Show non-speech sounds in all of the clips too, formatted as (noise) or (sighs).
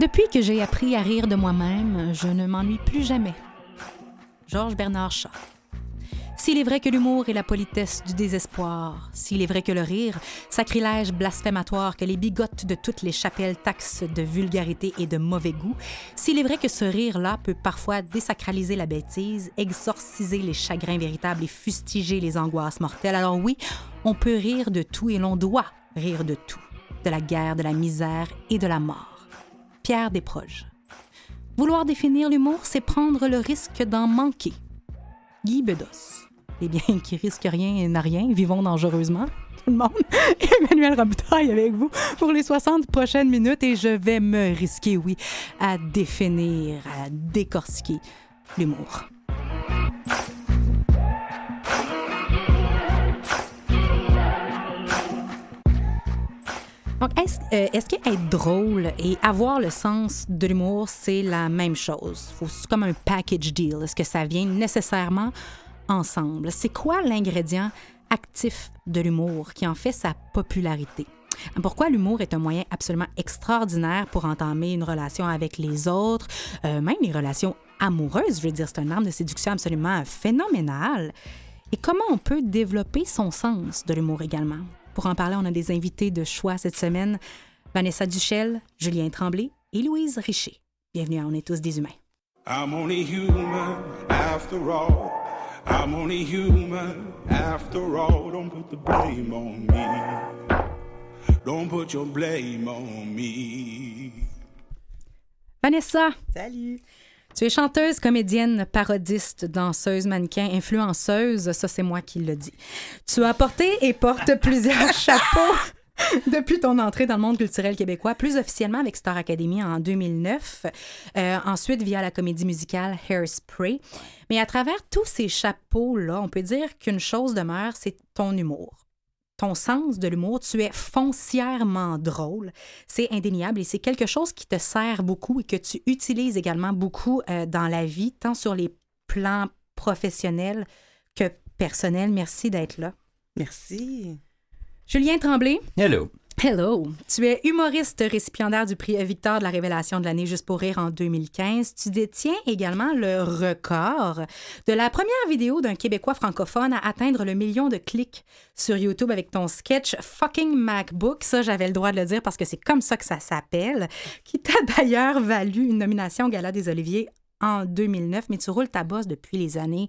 Depuis que j'ai appris à rire de moi-même, je ne m'ennuie plus jamais. Georges Bernard Shaw. S'il est vrai que l'humour est la politesse du désespoir, s'il est vrai que le rire, sacrilège blasphématoire que les bigotes de toutes les chapelles taxent de vulgarité et de mauvais goût, s'il est vrai que ce rire-là peut parfois désacraliser la bêtise, exorciser les chagrins véritables et fustiger les angoisses mortelles, alors oui, on peut rire de tout et l'on doit rire de tout, de la guerre, de la misère et de la mort. Pierre Desproges. Vouloir définir l'humour, c'est prendre le risque d'en manquer. Guy Bedos. Eh bien, (laughs) qui risque rien et n'a rien, vivons dangereusement. (laughs) Tout le monde. (laughs) Emmanuel Robitaille avec vous pour les 60 prochaines minutes et je vais me risquer, oui, à définir, à décortiquer l'humour. Donc, est-ce euh, est qu'être drôle et avoir le sens de l'humour, c'est la même chose? C'est comme un package deal. Est-ce que ça vient nécessairement ensemble? C'est quoi l'ingrédient actif de l'humour qui en fait sa popularité? Pourquoi l'humour est un moyen absolument extraordinaire pour entamer une relation avec les autres, euh, même les relations amoureuses, je veux dire, c'est un arme de séduction absolument phénoménal. Et comment on peut développer son sens de l'humour également? Pour en parler, on a des invités de choix cette semaine. Vanessa Duchel, Julien Tremblay et Louise Richer. Bienvenue à On est tous des humains. I'm only human after all. I'm only human after all. Don't put the blame on me. Don't put your blame on me. Vanessa, Salut! Tu es chanteuse, comédienne, parodiste, danseuse, mannequin, influenceuse. Ça, c'est moi qui le dis. Tu as porté et portes plusieurs (laughs) chapeaux depuis ton entrée dans le monde culturel québécois, plus officiellement avec Star Academy en 2009, euh, ensuite via la comédie musicale Hairspray. Mais à travers tous ces chapeaux-là, on peut dire qu'une chose demeure, c'est ton humour. Ton sens de l'humour, tu es foncièrement drôle. C'est indéniable et c'est quelque chose qui te sert beaucoup et que tu utilises également beaucoup euh, dans la vie, tant sur les plans professionnels que personnels. Merci d'être là. Merci. Julien Tremblay, Hello. Hello! Tu es humoriste récipiendaire du prix Victor de la Révélation de l'année Juste pour rire en 2015. Tu détiens également le record de la première vidéo d'un Québécois francophone à atteindre le million de clics sur YouTube avec ton sketch Fucking MacBook. Ça, j'avais le droit de le dire parce que c'est comme ça que ça s'appelle, qui t'a (laughs) d'ailleurs valu une nomination au Gala des Oliviers en 2009, mais tu roules ta bosse depuis les années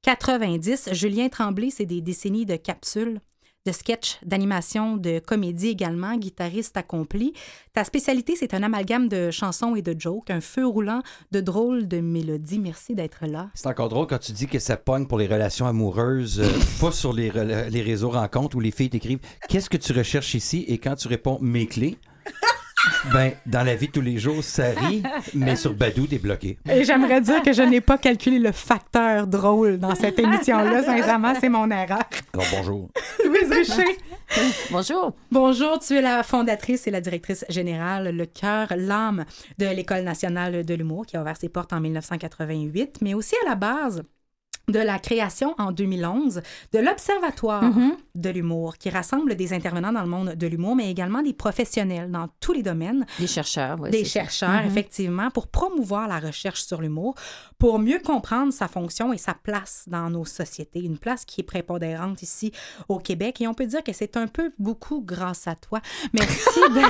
90. Julien Tremblay, c'est des décennies de capsules de sketch, d'animation, de comédie également, guitariste accompli. Ta spécialité, c'est un amalgame de chansons et de jokes, un feu roulant de drôles de mélodies. Merci d'être là. C'est encore drôle quand tu dis que ça pogne pour les relations amoureuses, euh, (laughs) pas sur les, les réseaux rencontres où les filles t'écrivent Qu'est-ce que tu recherches ici Et quand tu réponds Mes clés, ben, dans la vie de tous les jours, ça rit, mais sur Badou, t'es bloqué. Et j'aimerais dire que je n'ai pas calculé le facteur drôle dans cette émission-là. Sincèrement, c'est mon erreur. Oh, bonjour. Louise Richer. Bonjour. Bonjour, tu es la fondatrice et la directrice générale, le cœur, l'âme de l'École nationale de l'humour qui a ouvert ses portes en 1988, mais aussi à la base de la création en 2011 de l'Observatoire de l'humour qui rassemble des intervenants dans le monde de l'humour, mais également des professionnels dans tous les domaines Des chercheurs, oui. des ça. chercheurs, effectivement, pour promouvoir la recherche sur l'humour, pour mieux comprendre sa fonction et sa place dans nos sociétés. Une place qui est prépondérante ici au Québec. Et on peut dire que c'est un peu beaucoup grâce à toi. Merci de...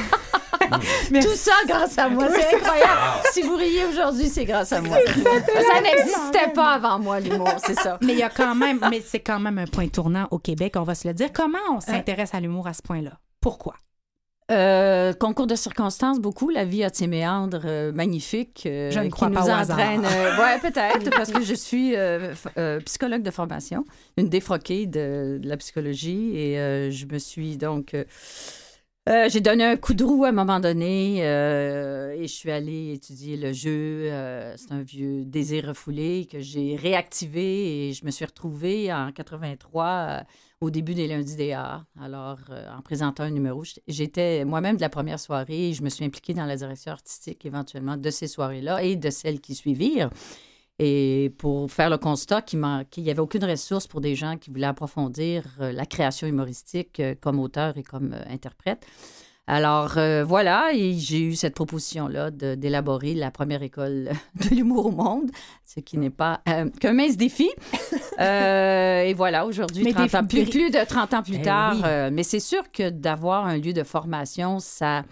Merci. (laughs) Tout ça grâce à moi, c'est incroyable. Si vous riez aujourd'hui, c'est grâce à moi. Ça n'existait pas avant moi, l'humour, c'est ça. Mais il y a quand même, mais c'est quand même un point tournant au Québec, on va se le dire. Comment on s'intéresse à l'humour à ce point-là? Pourquoi? Euh, concours de circonstances, beaucoup. La vie a ses méandres euh, magnifiques euh, Je ne crois nous pas entraînent. euh, (laughs) ouais, peut-être, parce que je suis psychologue de formation, une défroquée de, de la psychologie. Et je me suis donc. Euh, j'ai donné un coup de roue à un moment donné euh, et je suis allée étudier le jeu. Euh, c'est un vieux désir refoulé que j'ai réactivé et je me suis retrouvée en 83 euh, au début des lundis des arts. Alors, en présentant un numéro, j'étais moi-même de la première soirée et je me suis impliquée dans la direction artistique éventuellement de ces soirées-là et de celles qui suivirent. Et pour faire le constat qu'il qu'il n'y avait aucune ressource pour des gens qui voulaient approfondir euh, la création humoristique euh, comme auteur et comme euh, interprète. Alors euh, voilà, et j'ai eu cette proposition-là d'élaborer la première école (laughs) de l'humour au monde, ce qui n'est pas euh, qu'un mince défi. (laughs) Euh, et voilà, aujourd'hui, Mais 30 des- ans, plus, plus de 30 ans plus Eh tard. oui. mais c'est sûr que d'avoir un lieu de formation, ça,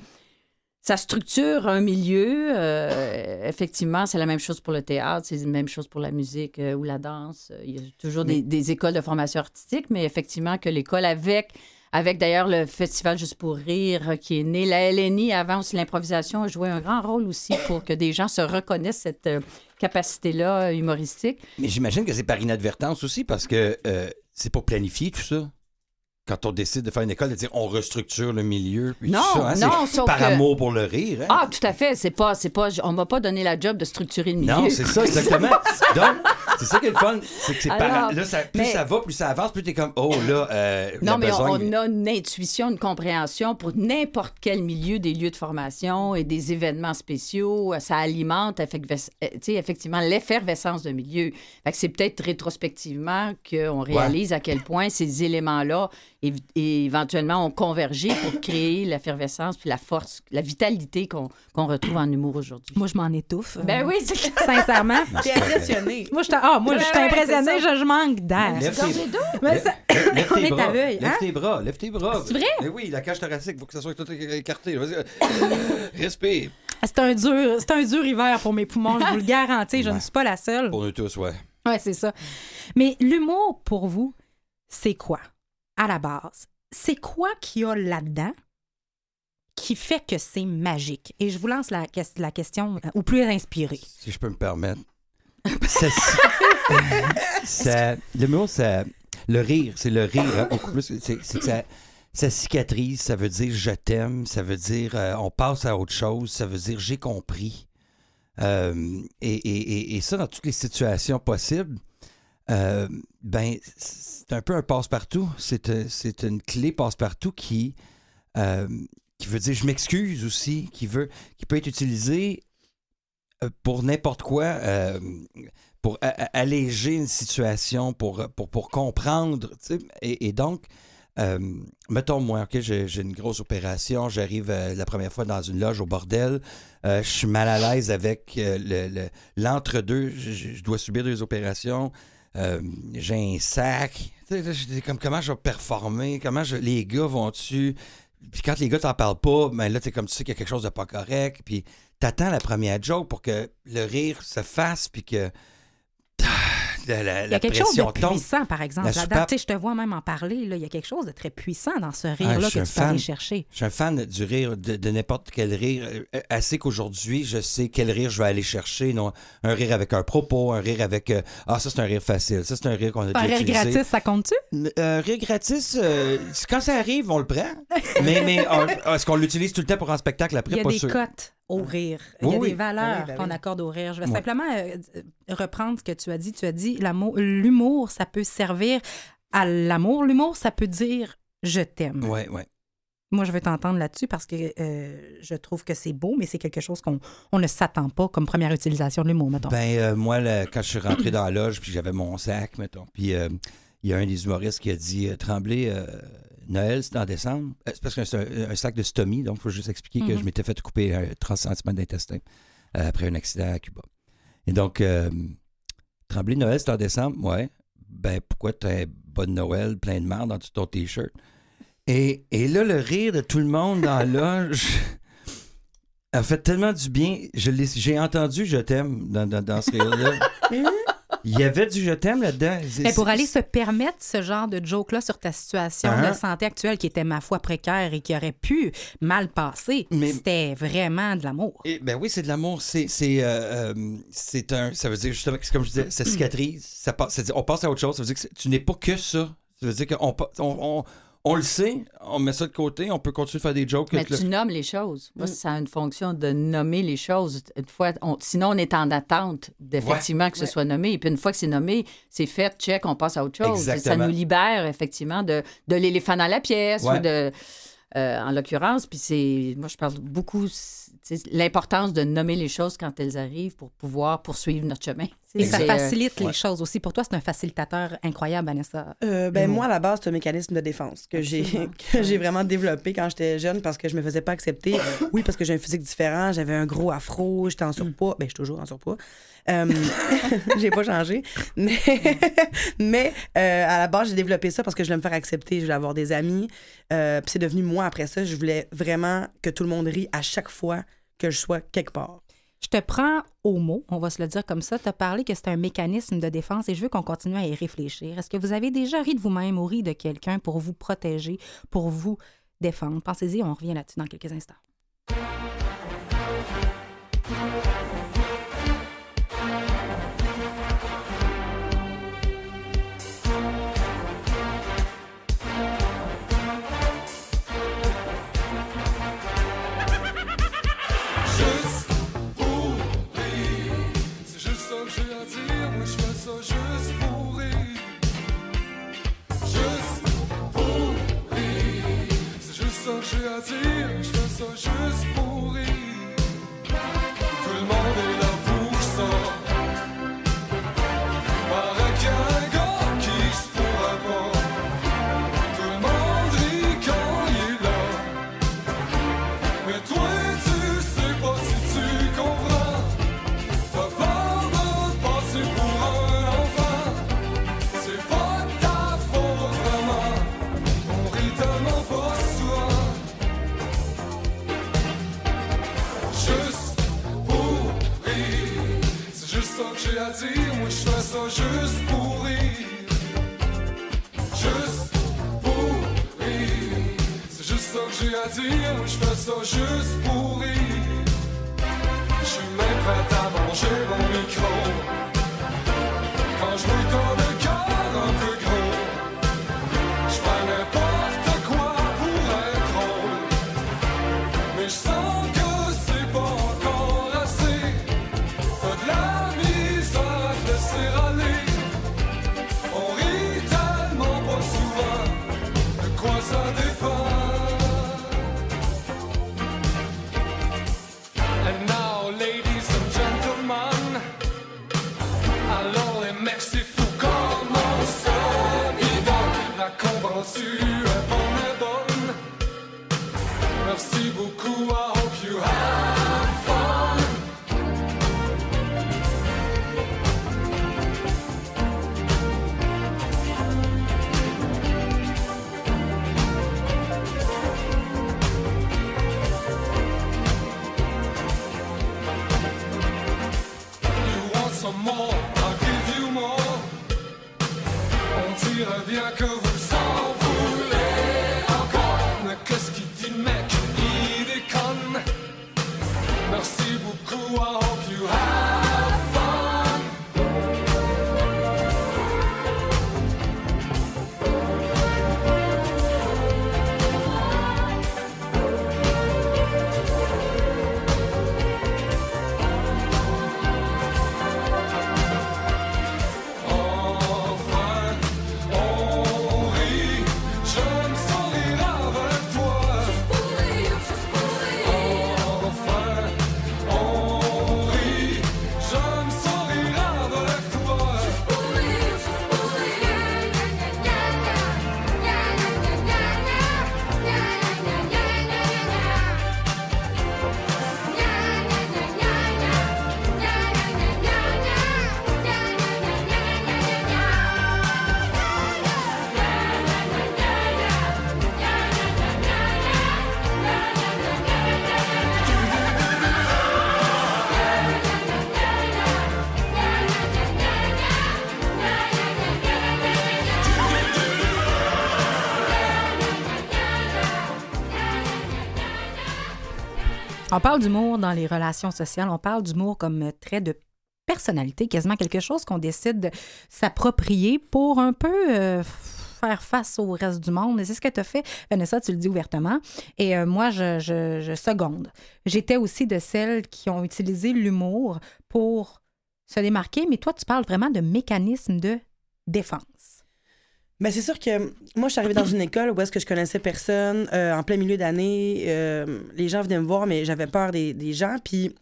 ça structure un milieu. euh, effectivement, c'est la même chose pour le théâtre, c'est la même chose pour la musique euh, ou la danse. Il y a toujours des, des écoles de formation artistique, mais effectivement que l'école avec... Avec d'ailleurs le Festival Juste pour rire euh, qui est né, la LNI avant aussi l'improvisation a joué un grand rôle aussi pour que des gens se reconnaissent cette euh, capacité-là humoristique. Mais j'imagine que c'est par inadvertance aussi parce que c'est pas planifié tout ça. Quand on décide de faire une école, de dire on restructure le milieu. puis Non, ça, hein, non, sauf par que- amour pour le rire. hein. Ah, tout à fait. C'est pas, c'est pas, on m'a pas donné la job de structurer le milieu. Non, c'est ça, (laughs) exactement. Donc, c'est ça qui est le fun. C'est que c'est par... Là, ça- plus mais- ça va, plus ça avance, plus t'es comme, oh là, euh, Non, mais on, a une intuition, une compréhension pour n'importe quel milieu des lieux de formation et des événements spéciaux. Ça alimente euh, effectivement l'effervescence de milieu. Fait que c'est peut-être rétrospectivement qu'on réalise à quel point ces éléments-là et éventuellement ont convergé pour créer l'effervescence puis la force, la vitalité qu'on qu'on retrouve en humour aujourd'hui. Moi, je m'en étouffe. Ben oui, c'est Sincèrement. T'es impressionné. Moi, je ah, moi, je suis impressionnée, je, je manque d'air. Lève Gorge tes... Mais (coughs) Lève- ça- (coughs) lève- on tes est bras. aveugle, Lève hein? tes bras, lève tes bras. C'est vrai? Eh oui, la cage thoracique, il faut que ça soit tout écarté. Vas-y. (coughs) Respire. Ah, C'est un dur, c'est un dur hiver pour mes poumons, je vous le garantis, je ne suis pas la seule. Pour nous tous, ouais. Ouais, c'est ça. Mais l'humour, pour vous, c'est quoi? À la base, c'est quoi qu'il y a là-dedans qui fait que c'est magique? Et je vous lance la, la question euh, au plus inspiré. Si je peux me permettre. Ça, ça, le mot, ça, le rire, c'est le rire, hein, beaucoup plus. C'est que ça, ça cicatrise, ça veut dire je t'aime, ça veut dire euh, on passe à autre chose, ça veut dire j'ai compris. Euh, et, ça, dans toutes les situations possibles, euh, ben, c'est un peu un passe-partout. C'est une clé passe-partout qui, qui veut dire je m'excuse aussi, qui, veut, qui peut être utilisée pour n'importe quoi, euh, pour alléger une situation, pour, pour, pour comprendre. Et, et donc, euh, mettons moi, OK, j'ai une grosse opération, j'arrive euh, la première fois dans une loge au bordel, euh, je suis mal à l'aise avec euh, le- le- l'entre-deux, je, dois subir deux opérations, euh, j'ai un sac, comme comment je vais performer, comment je- les gars vont-tu... Puis quand les gars t'en parlent pas, ben là, t'es comme tu sais qu'il y a quelque chose de pas correct, puis t'attends la première joke pour que le rire se fasse, puis que (sighs) la, la- Il y a quelque chose de tombe. puissant, par exemple. Soupape- je te vois même en parler. Là. Il y a quelque chose de très puissant dans ce Ah, rire-là que tu un peux aller fan. chercher. Je suis un fan du rire, de, de n'importe quel rire. Euh, Assez qu'aujourd'hui, je sais quel rire je vais aller chercher. Non, un rire avec un propos, un rire avec euh, Ah, ça, c'est un rire facile. Ça, c'est un rire qu'on a Un déjà rire utilisé. gratis, ça compte-tu? Un rire gratis, euh, quand ça arrive, on le prend. (laughs) mais est-ce qu'on l'utilise tout le temps pour un spectacle après? Il y a Pas des sûr. cotes au rire. Il y a Oui, oui. des valeurs Ben oui, ben qu'on oui. accorde au rire. Je vais simplement euh, reprendre ce que tu as dit. Tu as dit l'amour- l'humour, ça peut servir à l'amour. L'humour, ça peut dire je t'aime. Ouais, ouais. Moi, je veux t'entendre là-dessus parce que euh, je trouve que c'est beau, mais c'est quelque chose qu'on on ne s'attend pas comme première utilisation de l'humour, mettons. Ben, euh, moi, là, quand je suis rentré dans la loge, puis j'avais mon sac, mettons, puis il y a un des humoristes qui a dit Tremblay, Noël, c'est en décembre. Euh, c'est parce que c'est un, un sac de stomie, donc il faut juste expliquer que Mhm. je m'étais fait couper euh, 30 cm d'intestin euh, après un accident à Cuba. Et donc, euh, Tremblay, Noël, c'est en décembre, ouais. Ben, pourquoi t'as un bonne Noël, plein de marde dans ton T-shirt? Et, et là, le rire de tout le monde dans la (laughs) loge a fait tellement du bien. Je l'ai- J'ai entendu Je t'aime dans, dans, dans ce rire-là. (laughs) Il y avait du je t'aime là-dedans. Mais pour aller se permettre ce genre de joke-là sur ta situation Ah. de santé actuelle qui était, ma foi, précaire et qui aurait pu mal passer, Mais- c'était vraiment de l'amour. Eh ben oui, c'est de l'amour. C'est, euh, euh, un. Ça veut dire justement, c'est comme je disais, ça (clears throat) cicatrise. Ça passe, on passe à autre chose. Ça veut dire que tu n'es pas que ça. Ça veut dire qu'on pa- on, on, on le sait, on met ça de côté, on peut continuer de faire des jokes. Mais le- tu nommes les choses. Mm. Moi, ça a une fonction de nommer les choses. Une fois, on- sinon, on est en attente d'effectivement que ce soit nommé. Et puis, une fois que c'est nommé, c'est fait, check, on passe à autre chose. Ça nous libère, effectivement, de, de l'éléphant dans la pièce Ouais. ou de. euh, en l'occurrence, puis c'est. Moi, je parle beaucoup. c'est l'importance de nommer les choses quand elles arrivent pour pouvoir poursuivre notre chemin. Et ça euh, facilite les ouais. choses aussi. Pour toi, c'est un facilitateur incroyable, Vanessa. Euh, ben, moi, à la base, c'est un mécanisme de défense que j'ai (laughs) que j'ai vraiment développé quand j'étais jeune parce que je me faisais pas accepter. (coughs) Oui, parce que j'ai un physique différent, j'avais un gros afro, j'étais en surpoids. Ben, je suis toujours en surpoids. Euh, (laughs) (laughs) j'ai pas changé. Mais, mais euh, à la base, j'ai développé ça parce que je voulais me faire accepter, je voulais avoir des amis. Euh, Puis c'est devenu moi après ça. Je voulais vraiment que tout le monde rie à chaque fois que je sois quelque part. Je te prends au mot, on va se le dire comme ça. Tu as parlé que c'est un mécanisme de défense et je veux qu'on continue à y réfléchir. Est-ce que vous avez déjà ri de vous-même ou ri de quelqu'un pour vous protéger, pour vous défendre? Pensez-y, on revient là-dessus dans quelques instants. Ça que j'ai à dire. Je fais ça juste Ça juste pour rire. Juste pour rire. C'est juste ça que j'ai à dire, je fais ça juste pour rire. Je suis même prêt à manger mon micro. Quand je vois ton Merci beaucoup, I hope you have fun. I'll give you more. On que you. On parle d'humour dans les relations sociales, on parle d'humour comme trait de personnalité, quasiment quelque chose qu'on décide de s'approprier pour un peu euh, faire face au reste du monde. C'est ce que tu as fait, Vanessa, tu le dis ouvertement. Et euh, moi, je, je, je seconde. J'étais aussi de celles qui ont utilisé l'humour pour se démarquer, mais toi, tu parles vraiment de mécanisme de défense. Mais c'est sûr que moi, je suis arrivée dans une école où est-ce que je connaissais personne, euh, en plein milieu d'année. euh, les gens venaient me voir, mais j'avais peur des, des gens. Puis,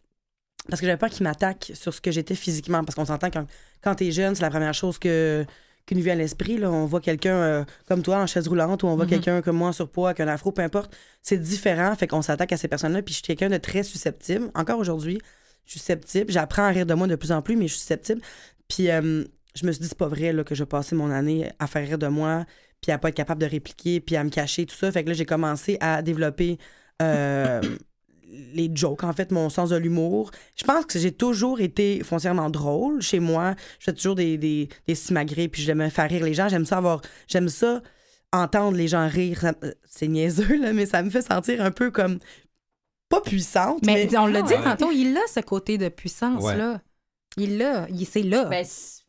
parce que j'avais peur qu'ils m'attaquent sur ce que j'étais physiquement. Parce qu'on s'entend quand, quand t'es jeune, c'est la première chose que, qui nous vient à l'esprit. Là. On voit quelqu'un euh, comme toi en chaise roulante ou on voit Mhm. quelqu'un comme moi en surpoids avec un afro, peu importe. C'est différent. Fait qu'on s'attaque à ces personnes-là. Puis, je suis quelqu'un de très susceptible. Encore aujourd'hui, je suis susceptible. J'apprends à rire de moi de plus en plus, mais je suis susceptible. Puis, euh, je me suis dit, c'est pas vrai là, que je passais mon année à faire rire de moi, puis à pas être capable de répliquer, puis à me cacher, tout ça. Fait que là, j'ai commencé à développer euh, (coughs) les jokes, en fait, mon sens de l'humour. Je pense que j'ai toujours été foncièrement drôle chez moi. Je fais toujours des, des, des simagrées, puis j'aime faire rire les gens. J'aime ça avoir. J'aime ça entendre les gens rire. Ça- C'est niaiseux, là, mais ça me fait sentir un peu comme. Pas puissante, mais. Mais on l'a dit ouais. tantôt, il a ce côté de puissance-là. Il l'a, il- c'est là. Ben,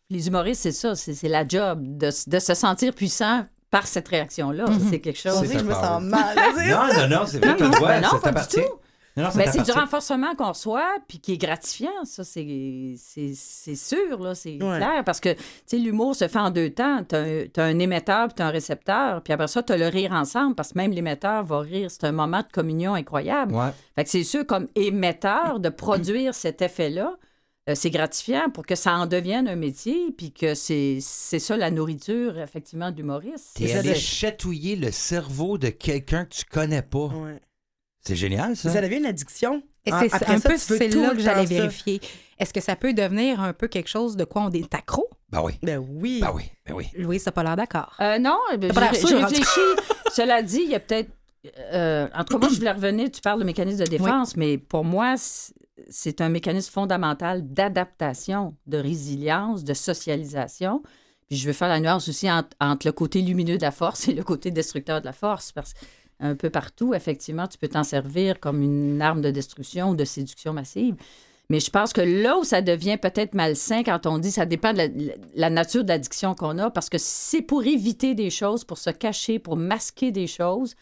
les humoristes, c'est ça, c'est c'est la job de, s- de se sentir puissant par cette réaction-là. Mhm. C'est quelque chose. que je me sens mal. Non, non, non, c'est vrai, non, pas du tout. Non, non, ça Ben, c'est du renforcement qu'on reçoit, puis qui est gratifiant, ça, c'est c'est- c'est sûr, là, c'est Ouais. clair, parce que, tu sais, l'humour se fait en deux temps. Tu as, un émetteur, puis tu un récepteur, puis après ça, tu as le rire ensemble, parce que même l'émetteur va rire. C'est un moment de communion incroyable. Ouais. Fait que c'est sûr, comme émetteur, de produire cet effet-là, c'est gratifiant pour que ça en devienne un métier, puis que c'est c'est ça la nourriture, effectivement, de l'humoriste. T'es allé de- chatouiller le cerveau de quelqu'un que tu connais pas. Ouais. C'est génial, ça. Ça devient une addiction? Et Ah, c'est après un ça, peu c'est tout là que j'allais vérifier. Est-ce que ça peut devenir un peu quelque chose de quoi on est accro? Ben oui. Ben oui. Ben oui. Ben oui. Louis, ça n'a pas l'air d'accord. Euh, non, eh ben, j'ai réfléchi. (laughs) Cela dit, il y a peut-être. euh, en tout cas, moi, je voulais revenir. Tu parles de mécanisme de défense, mais pour moi, c'est un mécanisme fondamental d'adaptation, de résilience, de socialisation. Puis je veux faire la nuance aussi entre, le côté lumineux de la force et le côté destructeur de la force. Parce qu'un peu partout, effectivement, tu peux t'en servir comme une arme de destruction ou de séduction massive. Mais je pense que là où ça devient peut-être malsain, quand on dit ça dépend de la, la nature de l'addiction qu'on a, parce que c'est pour éviter des choses, pour se cacher, pour masquer des choses,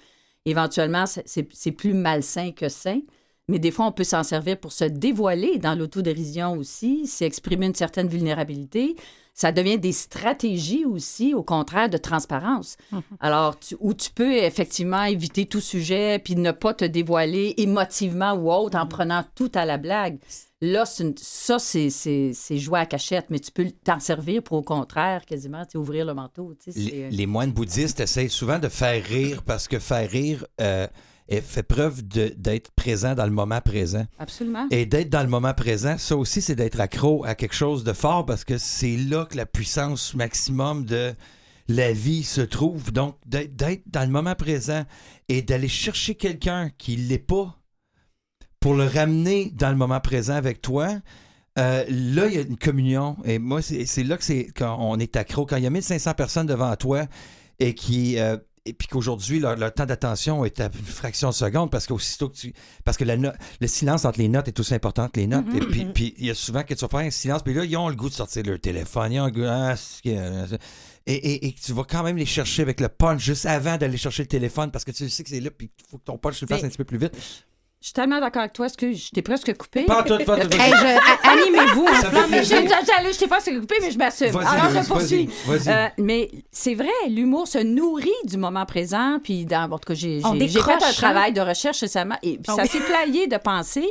éventuellement, c'est plus malsain que sain. Mais des fois, on peut s'en servir pour se dévoiler dans l'autodérision aussi, c'est exprimer une certaine vulnérabilité. Ça devient des stratégies aussi, au contraire, de transparence. Alors, tu- où tu peux effectivement éviter tout sujet, puis ne pas te dévoiler émotivement ou autre en prenant tout à la blague. Là, c'est une- ça, c'est- c'est c'est jouer à cachette, mais tu peux t'en servir pour, au contraire, quasiment, ouvrir le manteau. sais, c'est- Les, les moines bouddhistes essayent souvent de faire rire parce que faire rire euh, fait preuve d'être présent dans le moment présent. Absolument. Et d'être dans le moment présent, ça aussi, c'est d'être accro à quelque chose de fort parce que c'est là que la puissance maximum de la vie se trouve. Donc, d'être dans le moment présent et d'aller chercher quelqu'un qui ne l'est pas pour le ramener dans le moment présent avec toi. euh, là, il y a une communion. Et moi, c'est c'est là que c'est quand on est accro. Quand il y a 1500 personnes devant toi et qui. euh, et puis qu'aujourd'hui, leur, leur temps d'attention est à une fraction de seconde parce qu'aussitôt que tu. Parce que la no- le silence entre les notes est aussi important que les notes. Et puis, puis il y a souvent que tu vas faire un silence, puis là, ils ont le goût de sortir leur téléphone. Ils ont le goût. ah, que- et, et, et tu vas quand même les chercher avec le punch juste avant d'aller chercher le téléphone parce que tu sais que c'est là, puis il faut que ton punch le fasse un petit peu plus vite. Je suis tellement d'accord avec toi, est-ce que je t'ai presque coupé? Pas tout, pas tout. Hey, je- a- (laughs) Animez-vous. Ça Non, fait mais je, t'ai pas coupé, mais je m'assume. Alors, je poursuis. Euh, mais c'est vrai, l'humour se nourrit du moment présent. Puis, dans, en tout cas, j'ai, On j'ai- j'ai fait un hein? travail de recherche récemment. Et puis, Ah ça oui. s'est flayé de penser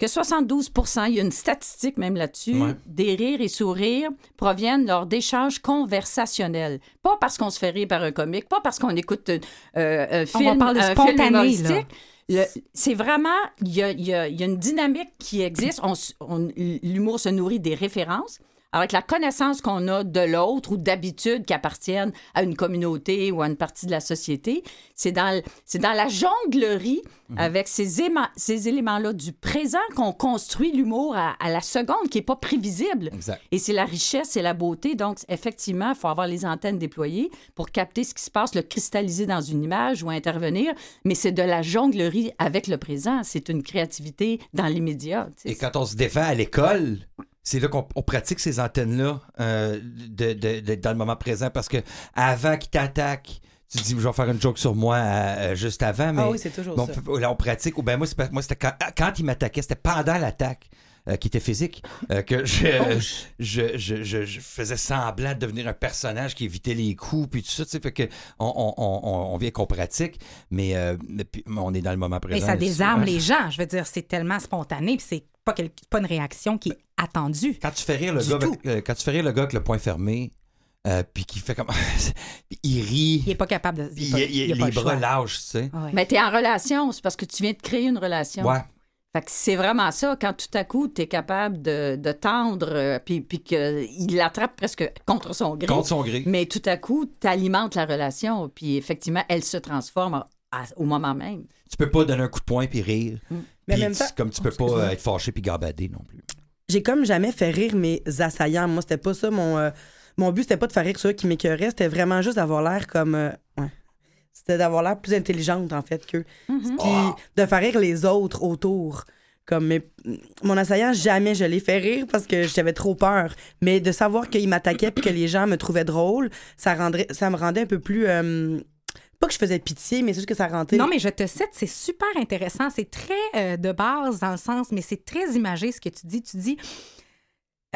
que 72 il y a une statistique même là-dessus, Ouais. des rires et sourires proviennent lors d'échanges conversationnels. Pas parce qu'on se fait rire par un comique, pas parce qu'on écoute euh, un On film, va parler un film spontané, humoristique. là. C'est vraiment, il y a, une dynamique qui existe. L'humour se nourrit des références. Avec la connaissance qu'on a de l'autre ou d'habitudes qui appartiennent à une communauté ou à une partie de la société. C'est dans, c'est dans la jonglerie avec ces, ces éléments-là du présent qu'on construit l'humour à, à la seconde qui n'est pas prévisible. Exact. Et c'est la richesse et la beauté. Donc, effectivement, il faut avoir les antennes déployées pour capter ce qui se passe, le cristalliser dans une image ou intervenir. Mais c'est de la jonglerie avec le présent. C'est une créativité dans l'immédiat. Et quand on se défend à l'école, c'est là qu'on on pratique ces antennes-là euh, de, de- de- dans le moment présent parce que avant qu'il t'attaque, tu te dis, je vais faire une joke sur moi euh, juste avant, mais Ah oui, c'est toujours bon, ça. là, on pratique. Ou ben moi, c'était quand, quand il m'attaquait, c'était pendant l'attaque. euh, qui était physique, euh, que je, Oh, je, je, je, je faisais semblant de devenir un personnage qui évitait les coups, puis tout ça, tu sais, fait que on, on, on, on- vient qu'on pratique, mais, euh, mais puis, on est dans le moment Mais présent. ça désarme les gens. Je veux dire, c'est tellement spontané, puis c'est pas, quel- pas une réaction qui est attendue. Quand tu fais rire le Du gars, avec, euh, quand tu fais rire le gars avec le poing fermé, euh, puis qui fait comme, (laughs) il rit, Il est pas capable de. il est pas- il- il- il a pas les le bras lâches, tu sais. Ouais. Mais tu es en relation, c'est parce que tu viens de créer une relation. Ouais. Fait que c'est vraiment ça, quand tout à coup, tu es capable de, de tendre, euh, puis, puis qu'il l'attrape presque contre son gré. Contre son gré. Mais tout à coup, tu alimentes la relation, puis effectivement, elle se transforme à- au moment même. Tu peux pas donner un coup de poing puis rire. Mais en Puis même tu- comme tu peux pas Excuse-moi. euh, être fâché puis gabader non plus. J'ai comme jamais fait rire mes assaillants. Moi, c'était pas ça mon. euh, mon but, c'était pas de faire rire ceux qui m'écœuraient. C'était vraiment juste d'avoir l'air comme. euh, ouais. C'était d'avoir l'air plus intelligente, en fait, qu'eux. Mm-hmm. Puis de faire rire les autres autour. Comme mais, mon assaillant, jamais je l'ai fait rire parce que j'avais trop peur. Mais de savoir qu'il m'attaquait puis que les gens me trouvaient drôle, ça, rendrait, ça me rendait un peu plus. euh, pas que je faisais pitié, mais c'est juste que ça rendait. Non, mais je te cite, c'est super intéressant. C'est très euh, de base dans le sens, mais c'est très imagé ce que tu dis. Tu dis,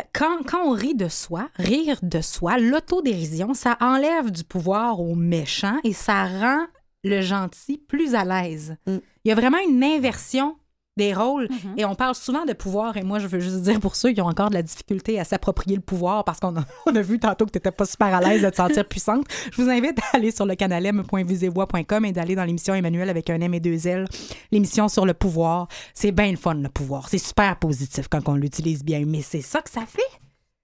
euh, quand, quand on rit de soi, rire de soi, l'autodérision, ça enlève du pouvoir au méchant et ça rend le gentil plus à l'aise. Mm. Il y a vraiment une inversion des rôles et on parle souvent de pouvoir et moi je veux juste dire pour ceux qui ont encore de la difficulté à s'approprier le pouvoir parce qu'on a, (laughs) on a vu tantôt que tu n'étais pas super à l'aise de te sentir puissante, je vous invite à aller sur le canal m.visevoix.com et d'aller dans l'émission Emmanuel avec un M et deux L, l'émission sur le pouvoir. C'est bien le fun le pouvoir, c'est super positif quand on l'utilise bien, mais c'est ça que ça fait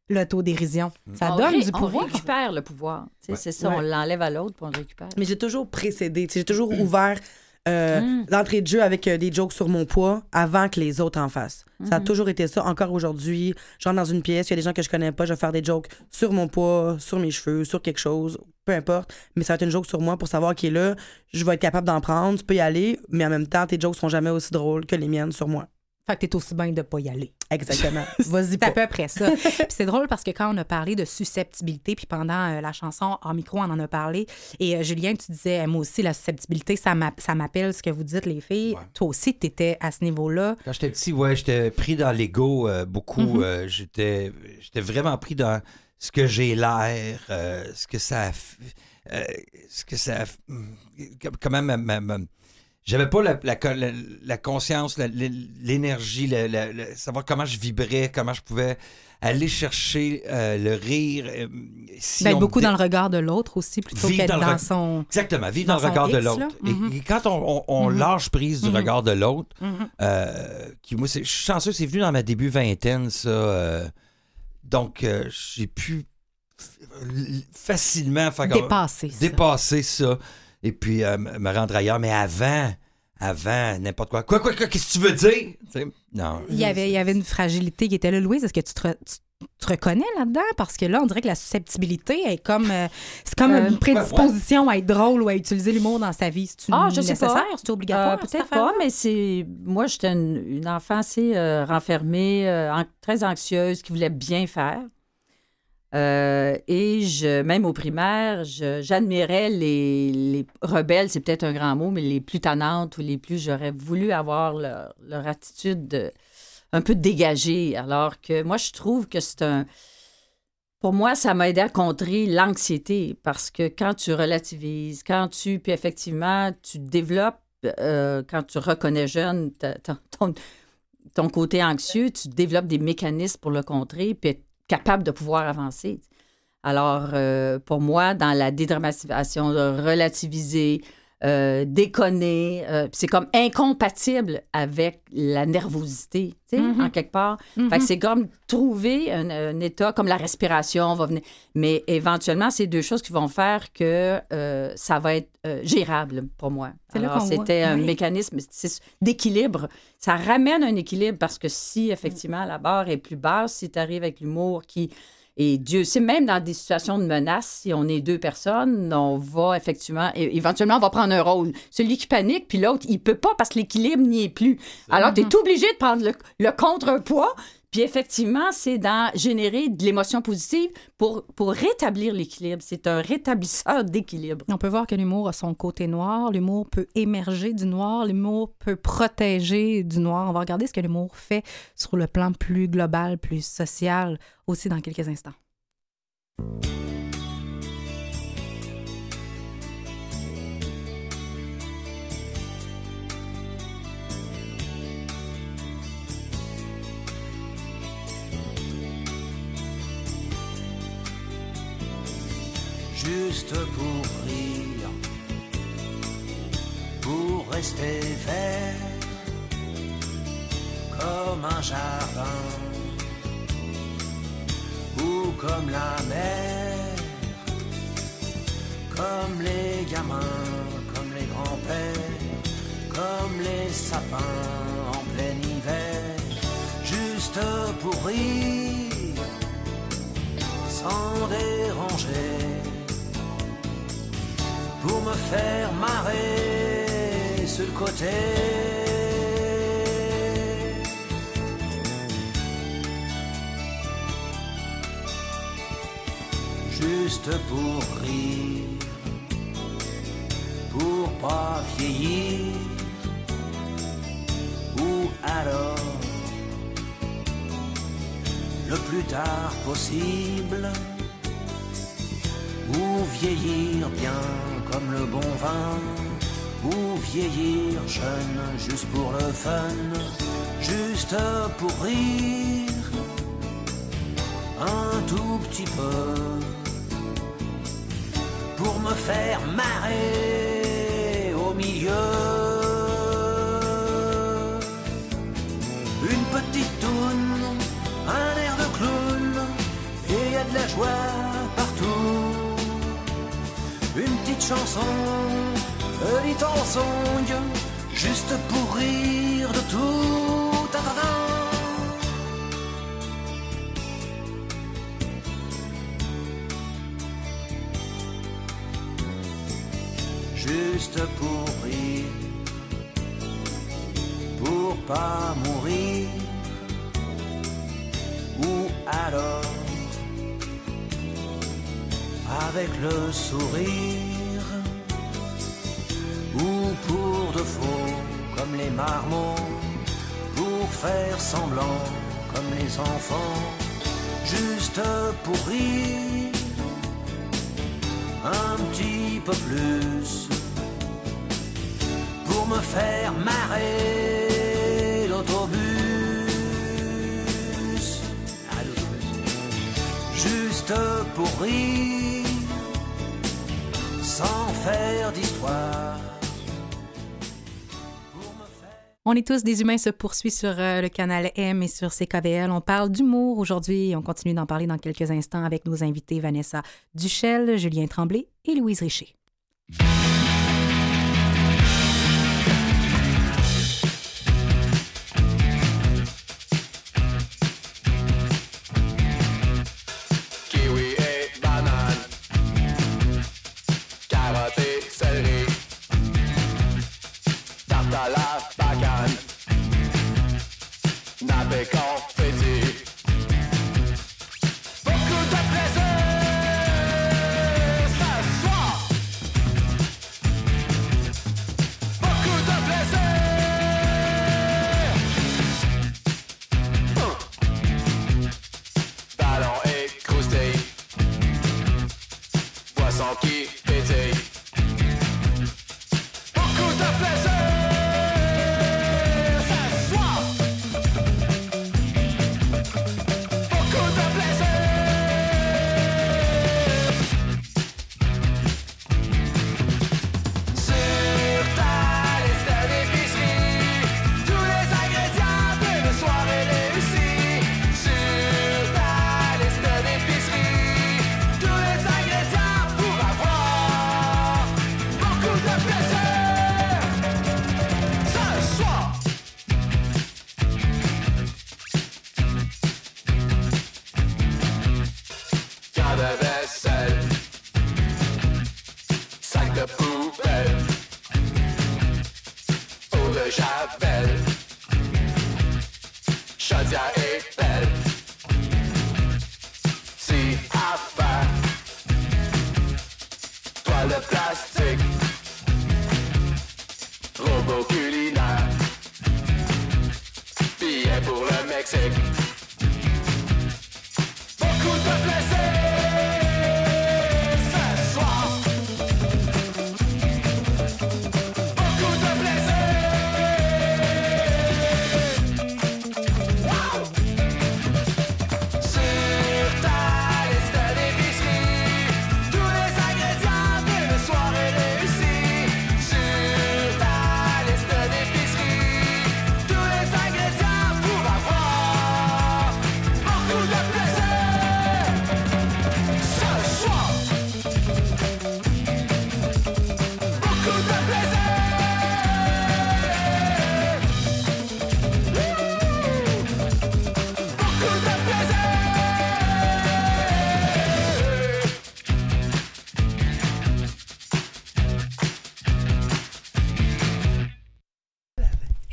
l'autodérision. Ça on donne du On pouvoir. récupère le pouvoir. C'est ça, Ouais. on l'enlève à l'autre, puis on le récupère. Mais j'ai toujours précédé. J'ai toujours ouvert euh, Mm. l'entrée de jeu avec euh, des jokes sur mon poids avant que les autres en fassent. Ça a Mhm. toujours été ça. Encore aujourd'hui, je rentre dans une pièce, il y a des gens que je connais pas, je vais faire des jokes sur mon poids, sur mes cheveux, sur quelque chose, peu importe. Mais ça va être une joke sur moi pour savoir qui est là. Je vais être capable d'en prendre, tu peux y aller, mais en même temps, tes jokes sont jamais aussi drôles que les miennes sur moi. Fait que t'es aussi bien de pas y aller. Exactement. (laughs) Vas-y C'est pas. à peu près ça. (laughs) Puis c'est drôle parce que quand on a parlé de susceptibilité, puis pendant euh, la chanson en micro, on en a parlé. Et euh, Julien, tu disais, euh, moi aussi, la susceptibilité, ça m'a- ça m'appelle ce que vous dites, les filles. Ouais. Toi aussi, tu étais à ce niveau-là. Quand j'étais petit, ouais, j'étais pris dans l'ego euh, beaucoup. Mhm. euh, j'étais, j'étais vraiment pris dans ce que j'ai l'air, euh, ce que ça, euh, ce que ça, hum, comme- comment ma- ma- ma- j'avais pas la, la, co- la- la conscience, l'énergie, savoir comment je vibrais, comment je pouvais aller chercher euh, le rire. euh, si D'être on me beaucoup dans le regard de l'autre aussi, plutôt qu'être dans son. Exactement, vivre dans dans, le regard de l'autre. Et-. Et, quand on, on- on lâche prise du regard de l'autre, euh, qui, moi, c'est- je suis chanceux, c'est venu dans ma début vingtaine, ça. euh, donc, j'ai pu facilement faire Dépasser. ça. dépasser ça et puis euh, me rendre ailleurs. Mais avant, avant, n'importe quoi. Quoi, quoi, quoi, qu'est-ce que tu veux dire? Non. Il y, avait, il y avait une fragilité qui était là. Louise, est-ce que tu te, re- tu te reconnais là-dedans? Parce que là, on dirait que la susceptibilité est comme. euh, c'est comme Euh, une prédisposition à être drôle ou à utiliser l'humour dans sa vie. C'est-tu Ah, je sais nécessaire? pas. C'est obligatoire? Euh, Peut-être pas, mais c'est. Moi, j'étais une, une enfant assez euh, renfermée, euh, très anxieuse, qui voulait bien faire. Euh, et je, même au primaire, j'admirais les, les rebelles, c'est peut-être un grand mot, mais les plus tannantes ou les plus. J'aurais voulu avoir leur, leur attitude de- un peu dégagée. Alors que moi, je trouve que c'est un. Pour moi, ça m'a aidé à contrer l'anxiété parce que quand tu relativises, quand tu. Puis effectivement, tu développes, euh, quand tu reconnais jeune ton, ton côté anxieux, tu développes des mécanismes pour le contrer puis capable de pouvoir avancer. Alors, euh, pour moi, dans la dédramatisation, de relativiser, euh, déconner. euh, c'est comme incompatible avec la nervosité, tu sais, Mhm. en quelque part. Fait que c'est comme trouver un, un état comme la respiration va venir. Mais éventuellement, c'est deux choses qui vont faire que euh, ça va être gérable pour moi. Alors, c'était un Oui. mécanisme c'est- d'équilibre. Ça ramène un équilibre parce que si effectivement la barre est plus basse, si tu arrives avec l'humour qui et Dieu sait, même dans des situations de menace, si on est deux personnes, on va effectivement, éventuellement, on va prendre un rôle. Celui qui panique, puis l'autre, il peut pas parce que l'équilibre n'y est plus. Alors, tu es obligé de prendre le, le contrepoids. Puis effectivement, c'est dans générer de l'émotion positive pour, pour rétablir l'équilibre. C'est un rétablisseur d'équilibre. On peut voir que l'humour a son côté noir, l'humour peut émerger du noir, l'humour peut protéger du noir. On va regarder ce que l'humour fait sur le plan plus global, plus social, aussi dans quelques instants. Juste pour rire, pour rester vert, comme un jardin, ou comme la mer, comme les gamins, comme les grands-pères, comme les sapins en plein hiver, juste pour rire, sans déranger pour me faire marrer sur le côté. Juste pour rire, pour pas vieillir, ou alors le plus tard possible ou vieillir bien comme le bon vin, ou vieillir jeune juste pour le fun, juste pour rire, un tout petit peu, pour me faire marrer au milieu. Une petite toune, un air de clown, et y a de la joie. Une petite chanson, un little song, juste pour rire de tout. Ta. Juste pour rire, pour pas mourir, avec le sourire ou pour de faux comme les marmots pour faire semblant comme les enfants juste pour rire un petit peu plus pour me faire marrer l'autobus. Juste pour rire On est tous des humains se poursuit sur euh, le canal M et sur CKVL. On parle d'humour aujourd'hui et on continue d'en parler dans quelques instants avec nos invités Vanessa Duchel, Julien Tremblay et Louise Richer. Nappe et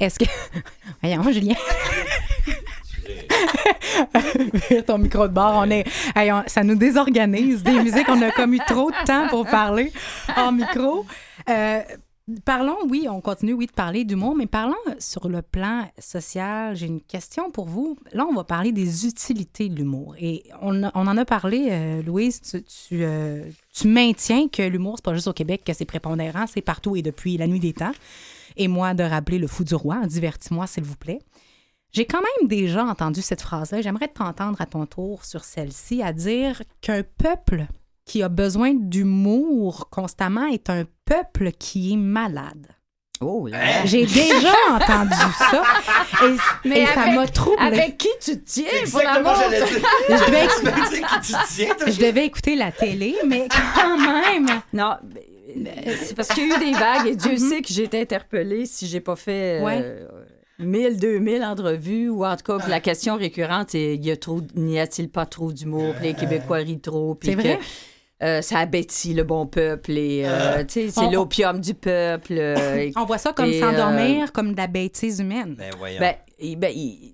Est-ce que. (laughs) Voyons, Julien. (laughs) ton micro de bord, on est. Hey, on- ça nous désorganise. Des musiques, on a comme eu trop de temps pour parler en micro. Euh, parlons, oui, on continue, oui, de parler d'humour, mais parlons sur le plan social. J'ai une question pour vous. Là, on va parler des utilités de l'humour. Et on, a- on en a parlé, euh, Louise, tu, tu, euh, tu maintiens que l'humour, c'est pas juste au Québec que c'est prépondérant, c'est partout et depuis la nuit des temps. Et moi, de rappeler le fou du roi, divertis-moi, s'il vous plaît. J'ai quand même déjà entendu cette phrase-là. J'aimerais t'entendre à ton tour sur celle-ci, à dire qu'un peuple qui a besoin d'humour constamment est un peuple qui est malade. Oh là là. J'ai déjà (laughs) entendu ça et, Mais et ça m'a troublé. Avec qui tu te tiens Exactement. (laughs) Je devais, Tu veux dire qui tu tiens, toi? je devais écouter la télé, mais quand même. Non, mais c'est parce qu'il y a eu des vagues et Dieu sait que j'ai été interpellée si j'ai pas fait euh, 1000, 2000 entrevues ou en tout cas, la question récurrente, c'est y a trop, n'y a-t-il pas trop d'humour, puis les Québécois rient trop, puis vrai? euh, ça abétit le bon peuple et euh, c'est l'opium du peuple. euh, et- (coughs) On voit ça comme s'endormir, comme de la bêtise humaine. Ben voyons. Ben, et- ben, il-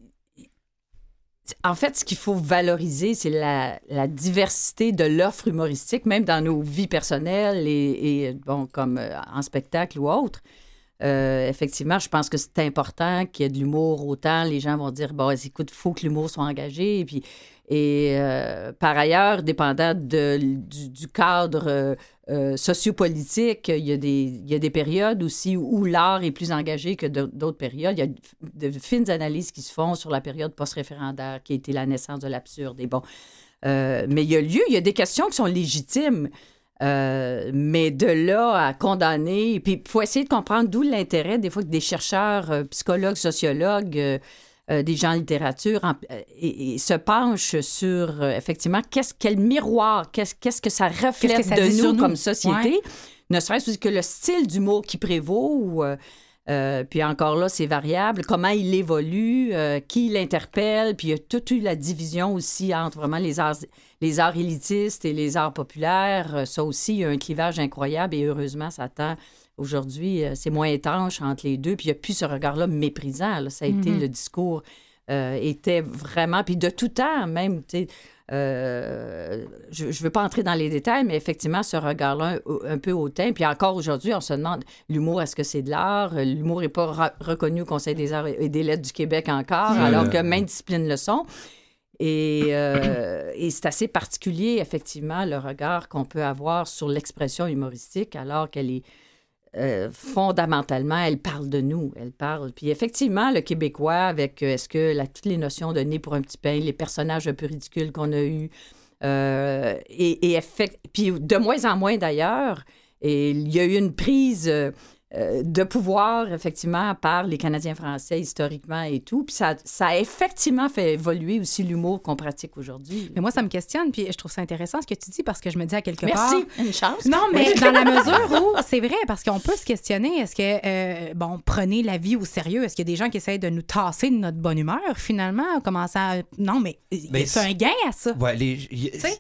en fait, ce qu'il faut valoriser, c'est la, diversité de l'offre humoristique, même dans nos vies personnelles et, et, bon, comme euh, en spectacle ou autre. Euh, effectivement, je pense que c'est important qu'il y ait de l'humour autant. Les gens vont dire, bon, écoute, il faut que l'humour soit engagé. Et, puis, et euh, par ailleurs, dépendant de, du, du cadre euh, sociopolitique, il y, a des, il y a des périodes aussi où l'art est plus engagé que d'autres périodes. Il y a de fines analyses qui se font sur la période post-référendaire qui a été la naissance de l'absurde. Bon, euh, mais il y a lieu, il y a des questions qui sont légitimes. Euh, mais de là à condamner, puis il faut essayer de comprendre d'où l'intérêt des fois que des chercheurs, psychologues, sociologues, euh, des gens en littérature en- euh, et, et se penchent sur euh, effectivement qu'est-ce quel miroir, qu'est-ce qu'est-ce que ça reflète que ça de nous, comme société, ne serait-ce que le style d'humour qui prévaut ou euh, puis encore là, c'est variable. Comment il évolue, euh, qui l'interpelle, puis il y a toute eu la division aussi entre vraiment les arts, les arts élitistes et les arts populaires. Ça aussi, il y a un clivage incroyable et heureusement, ça tend aujourd'hui, euh, c'est moins étanche entre les deux. Puis il n'y a plus ce regard-là méprisant. là. Ça a été le discours. euh, était vraiment, puis de tout temps même, tu sais, euh, je ne veux pas entrer dans les détails, mais effectivement, ce regard-là un, un peu hautain. Puis encore aujourd'hui, on se demande, l'humour, est-ce que c'est de l'art? L'humour n'est pas reconnu au Conseil des arts et des lettres du Québec encore, alors que maintes disciplines le sont. Et, euh, et c'est assez particulier, effectivement, le regard qu'on peut avoir sur l'expression humoristique, alors qu'elle est euh, fondamentalement, elle parle de nous, elle parle. Puis effectivement, le Québécois, avec euh, est-ce que la- toutes les notions de nez pour un petit pain, les personnages un peu ridicules qu'on a eus, euh, et, puis de moins en moins d'ailleurs, et il y a eu une prise euh, de pouvoir, effectivement, par les Canadiens français historiquement et tout. Puis ça, ça a effectivement fait évoluer aussi l'humour qu'on pratique aujourd'hui. Mais moi, ça me questionne, puis je trouve ça intéressant ce que tu dis parce que je me dis à quelque part. Merci, une chance. Non, mais dans la mesure où, c'est vrai, parce qu'on peut se questionner, est-ce que, euh, bon, prenez la vie au sérieux? Est-ce qu'il y a des gens qui essayent de nous tasser de notre bonne humeur, finalement? Comment ça. Non, mais, Mais c'est un gain à ça. Ouais, les-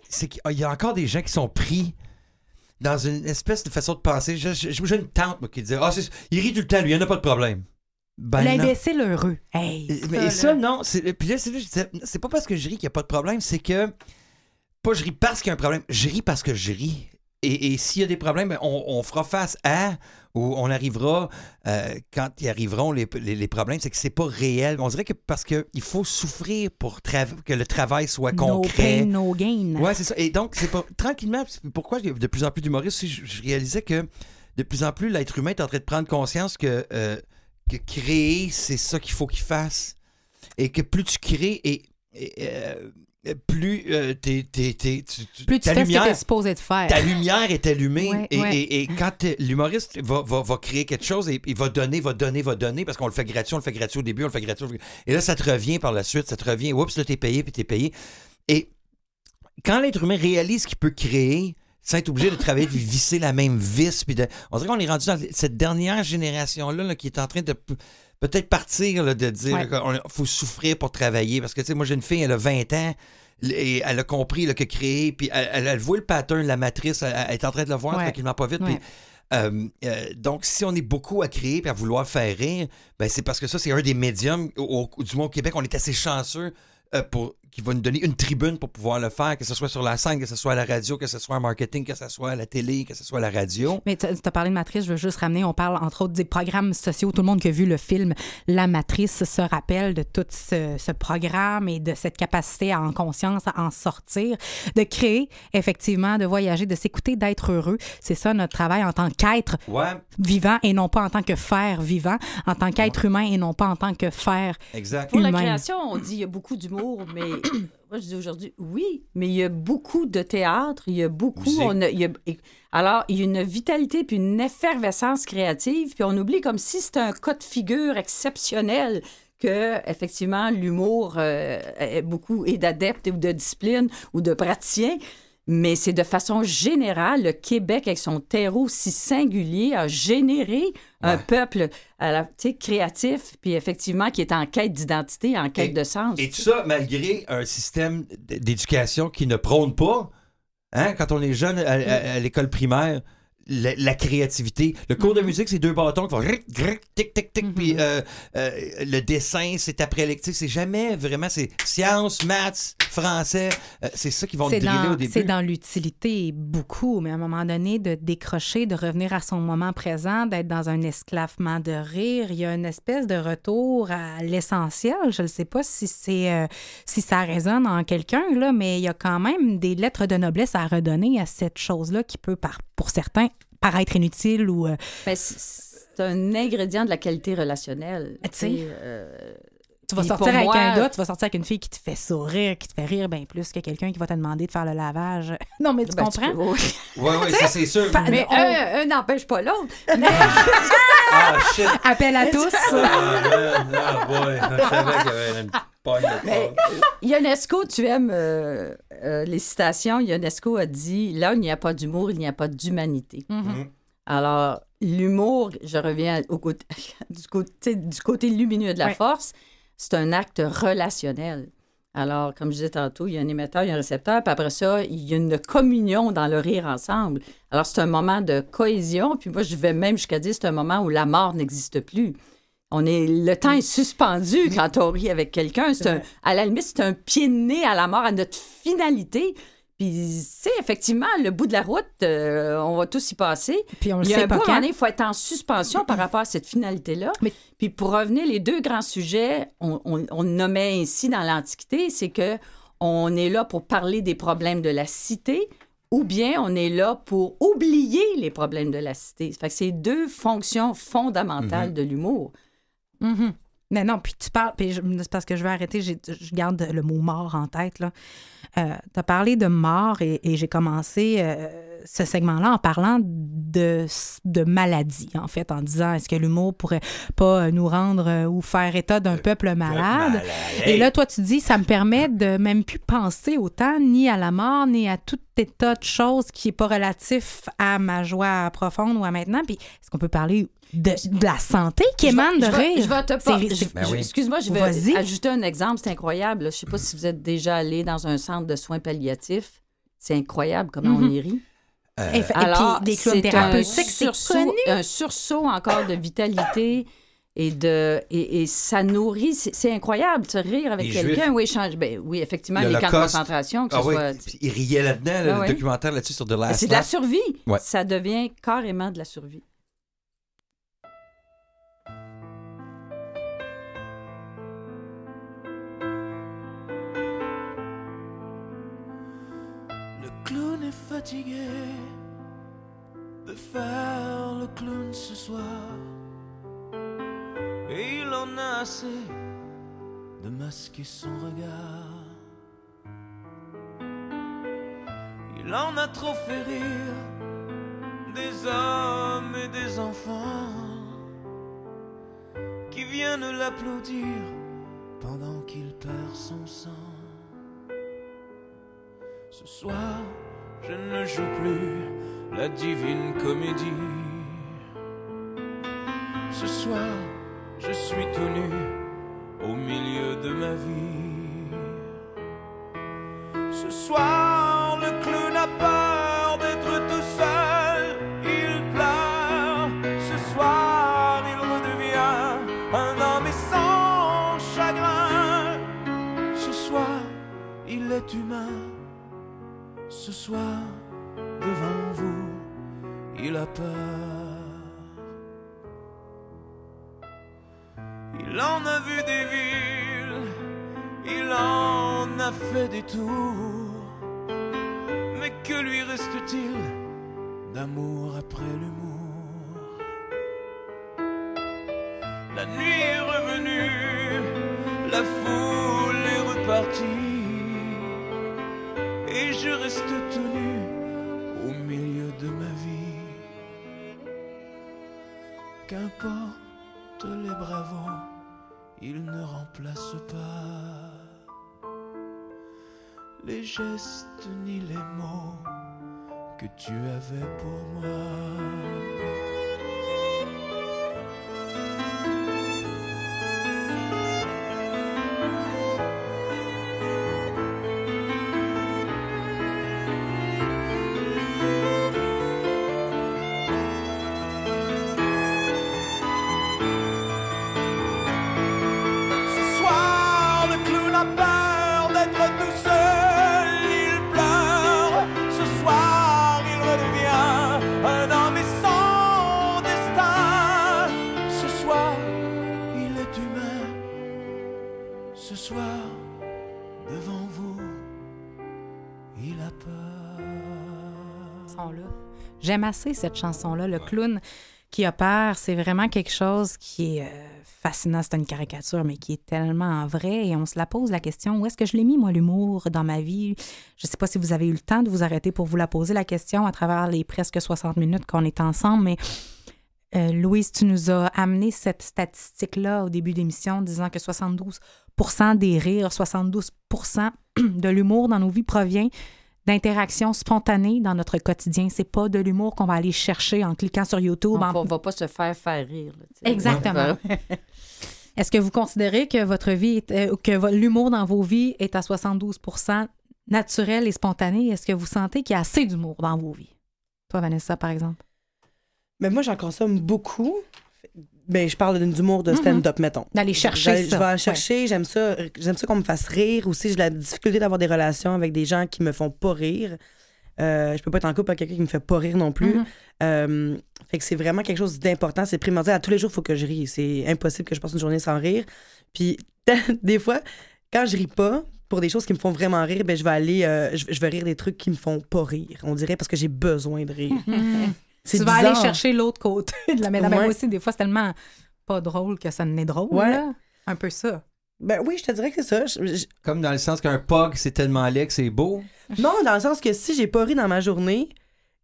c'est qu'il y a encore des gens qui sont pris dans une espèce de façon de penser. J'ai une tante moi, qui disait Ah, c'est- il rit tout le temps, lui, il n'y en a pas de problème. Ben. L'imbécile heureux. Hey, Et- ça, Mais ça, non. Puis là, c'est pas parce que je ris qu'il n'y a pas de problème, c'est que. Pas je ris parce qu'il y a un problème, je ris parce que je ris. Et, et s'il y a des problèmes, ben, on, on fera face à ou on arrivera euh, quand y arriveront les, les- les problèmes, c'est que c'est pas réel. On dirait que parce que il faut souffrir pour que le travail soit No concret. pain, no gain. Ouais, c'est ça. Et donc, c'est pas tranquillement. Pourquoi de plus en plus d'humoristes, je, je réalisais que de plus en plus, l'être humain est en train de prendre conscience que, euh, que créer, c'est ça qu'il faut qu'il fasse. Et que plus tu crées, et, et, euh, plus euh, t'es- t'es- t'es- tu- Plus tu ta fais ce que lumière, t'es supposé de faire. ta lumière est allumée Ouais, et, ouais. et- et quand l'humoriste va, va, va créer quelque chose et il va donner, va donner, va donner parce qu'on le fait gratuit, on le fait gratuit au début, on le fait gratuit. Et là, ça te revient par la suite, ça te revient. Oups, là, t'es payé, puis t'es payé. Et quand l'être humain réalise qu'il peut créer sans être obligé de travailler, de visser la même vis, puis de... on dirait qu'on est rendu dans cette dernière génération-là là, qui est en train de peut-être partir, là, de dire Ouais. qu'il faut souffrir pour travailler. Parce que, tu sais, moi, j'ai une fille, elle a 20 ans, et elle a compris là, que créer, puis elle, elle, elle voit le pattern, la matrice, elle, elle est en train de le voir Ouais. tranquillement pas vite. Ouais. puis, euh, euh, donc, si on est beaucoup à créer et à vouloir faire rire, ben c'est parce que ça, c'est un des médiums, au, au- du moins au Québec, on est assez chanceux euh, pour qui va nous donner une tribune pour pouvoir le faire, que ce soit sur la scène, que ce soit à la radio, que ce soit en marketing, que ce soit à la télé, que ce soit à la radio. Mais tu as parlé de Matrice, je veux juste ramener, on parle entre autres des programmes sociaux. Tout le monde qui a vu le film La Matrice se rappelle de tout ce, ce programme et de cette capacité à en conscience, à en sortir, de créer, effectivement, de voyager, de s'écouter, d'être heureux. C'est ça notre travail en tant qu'être Ouais, vivant et non pas en tant que faire vivant, en tant qu'être humain et non pas en tant que faire. exact. Pour la création, on dit il y a beaucoup d'humour, mais (coughs) moi je dis aujourd'hui oui, mais il y a beaucoup de théâtre, il y a beaucoup. On a- il y a- alors, il y a une vitalité puis une effervescence créative, puis on oublie comme si c'était un cas de figure exceptionnel que effectivement l'humour euh, est beaucoup est d'adeptes ou de discipline ou de praticiens. Mais c'est de façon générale, le Québec, avec son terreau si singulier, a généré un peuple à la, tu sais, créatif, puis effectivement, qui est en quête d'identité, en quête Et- de sens. Et tout ça, malgré un système d'éducation qui ne prône pas, hein, quand on est jeune à, à- à l'école primaire, la, la créativité. Le cours de musique, c'est deux bâtons qui font ric, ric, tic, tic, tic. Puis euh, euh, le dessin, c'est après lecture. C'est jamais vraiment, c'est sciences, maths, français. Euh, c'est ça qui vont driller au dans, début. c'est dans l'utilité beaucoup, mais à un moment donné, de décrocher, de revenir à son moment présent, d'être dans un esclavement de rire, il y a une espèce de retour à l'essentiel. Je ne sais pas si c'est euh, si ça résonne en quelqu'un, là, mais il y a quand même des lettres de noblesse à redonner à cette chose-là qui peut, par, pour certains, paraître inutile ou... euh, Ben, c'est- un ingrédient de la qualité relationnelle. Tu sais. euh, tu vas sortir avec moi- un gars, tu vas sortir avec une fille qui te fait sourire, qui te fait rire bien plus que quelqu'un qui va te demander de faire le lavage. (laughs) Non, mais tu ben, comprends? oui. (laughs) Ouais, ouais, ça, c'est sûr. Mais on- un, un n'empêche pas l'autre. (laughs) Ah, shit. Appel à tous. Ah, ah, boy. Je savais qu'il y avait une pogne de Mais porc. UNESCO, tu aimes euh, euh, les citations. UNESCO a dit Là il n'y a pas d'humour, il n'y a pas d'humanité. Mhm. Alors, l'humour, je reviens au côté, du, côté, du côté lumineux de la force, c'est un acte relationnel. Alors, comme je disais tantôt, il y a un émetteur, il y a un récepteur, puis après ça, il y a une communion dans le rire ensemble. Alors, c'est un moment de cohésion, puis moi, je vais même jusqu'à dire c'est un moment où la mort n'existe plus. On est, le temps est suspendu quand on rit avec quelqu'un. C'est un, à la limite, c'est un pied de nez à la mort, à notre finalité. Puis, c'est effectivement, le bout de la route, euh, on va tous y passer. Puis on le Il y a sait un pas quand. moment donné, il faut être en suspension par rapport à cette finalité-là. Mais- Puis pour revenir, les deux grands sujets, on, on, on nommait ainsi dans l'Antiquité, c'est que on est là pour parler des problèmes de la cité ou bien on est là pour oublier les problèmes de la cité. Fait que c'est deux fonctions fondamentales de l'humour. Mhm. Mais non, puis tu parles, puis c'est parce que je veux arrêter, je garde le mot mort en tête. Là. Euh, tu as parlé de mort et, et j'ai commencé euh, ce segment-là en parlant de, de maladie, en fait, en disant est-ce que l'humour pourrait pas nous rendre euh, ou faire état d'un peuple malade? Et là, toi, tu dis, ça me permet de même plus penser autant ni à la mort, ni à tout état de choses qui n'est pas relatif à ma joie profonde ou à maintenant. Puis, est-ce qu'on peut parler de, de la santé qui émane de je vais- rire? Je vais te je- Ben oui. Excuse-moi, je vais ajouter un exemple. C'est incroyable. là. Je ne sais pas si vous êtes déjà allé dans un centre de soins palliatifs. C'est incroyable comment on y rit. Et, et Alors, puis, des clowns c'est thérapeutiques, un c'est sursaut, un sursaut encore de vitalité Et, de, et, et ça nourrit, c'est c'est incroyable de rire avec Les quelqu'un Juifs. ou échanger. Ben, oui, effectivement, les camps de concentration, que ce Ah oui, soit. il riait là-dedans, là, Ah le documentaire là-dessus sur The Last C'est de la survie. Ouais. Ça devient carrément de la survie. Le clown est fatigué de faire le clown ce soir. Et il en a assez de masquer son regard. Il en a trop fait rire des hommes et des enfants qui viennent l'applaudir pendant qu'il perd son sang. Ce soir, je ne joue plus la divine comédie. Ce soir, je suis tout nu au milieu de ma vie. Ce soir, le clown a peur d'être tout seul. Il pleure. Ce soir, il redevient un homme et sans chagrin. Ce soir, il est humain. Ce soir, il a peur. Il en a vu des villes, il en a fait des tours. Mais que lui reste-t-il d'amour après l'humour? La nuit est revenue, la foule est repartie. Et je reste tenu au Qu'importe les bravos, ils ne remplacent pas les gestes ni les mots que tu avais pour moi. J'aime assez cette chanson-là. Le clown qui peur, c'est vraiment quelque chose qui est euh, fascinant. C'est une caricature, mais qui est tellement vrai. Et on se la pose la question où est-ce que je l'ai mis, moi, l'humour, dans ma vie? Je ne sais pas si vous avez eu le temps de vous arrêter pour vous la poser la question à travers les presque 60 minutes qu'on est ensemble, mais. euh, Louise, tu nous as amené cette statistique-là au début d'émission, disant que 72% des rires, 72% (clears throat) de l'humour dans nos vies provient d'interactions spontanées dans notre quotidien. C'est pas de l'humour qu'on va aller chercher en cliquant sur YouTube. On en- va, va pas se faire faire rire. là. Exactement. (laughs) Est-ce que vous considérez que votre vie, est- euh, que l'humour dans vos vies est à 72% naturel et spontané? Est-ce que vous sentez qu'il y a assez d'humour dans vos vies? Toi, Vanessa, par exemple. Mais moi, j'en consomme beaucoup. Ben, je parle d'humour de stand-up, mettons. D'aller chercher ça. Je vais aller chercher, j'aime ça. J'aime ça qu'on me fasse rire. Aussi, j'ai la difficulté d'avoir des relations avec des gens qui me font pas rire. Euh, je peux pas être en couple avec quelqu'un qui me fait pas rire non plus. Mhm. Euh, fait que c'est vraiment quelque chose d'important. C'est primordial. À tous les jours, il faut que je rie. C'est impossible que je passe une journée sans rire. Puis, (laughs) des fois, quand je ris pas, pour des choses qui me font vraiment rire, ben, je vais aller, euh, je, je vais rire des trucs qui me font pas rire. On dirait parce que j'ai besoin de rire. C'est Tu vas aller chercher l'autre côté de la médaille. Ouais. Moi aussi, des fois, c'est tellement pas drôle que ça n'est drôle. Ouais. là. Un peu ça. Ben oui, je te dirais que c'est ça. Je- je- Comme dans le sens qu'un pug, c'est tellement laid que c'est beau. Non, dans le sens que si j'ai pas ri dans ma journée,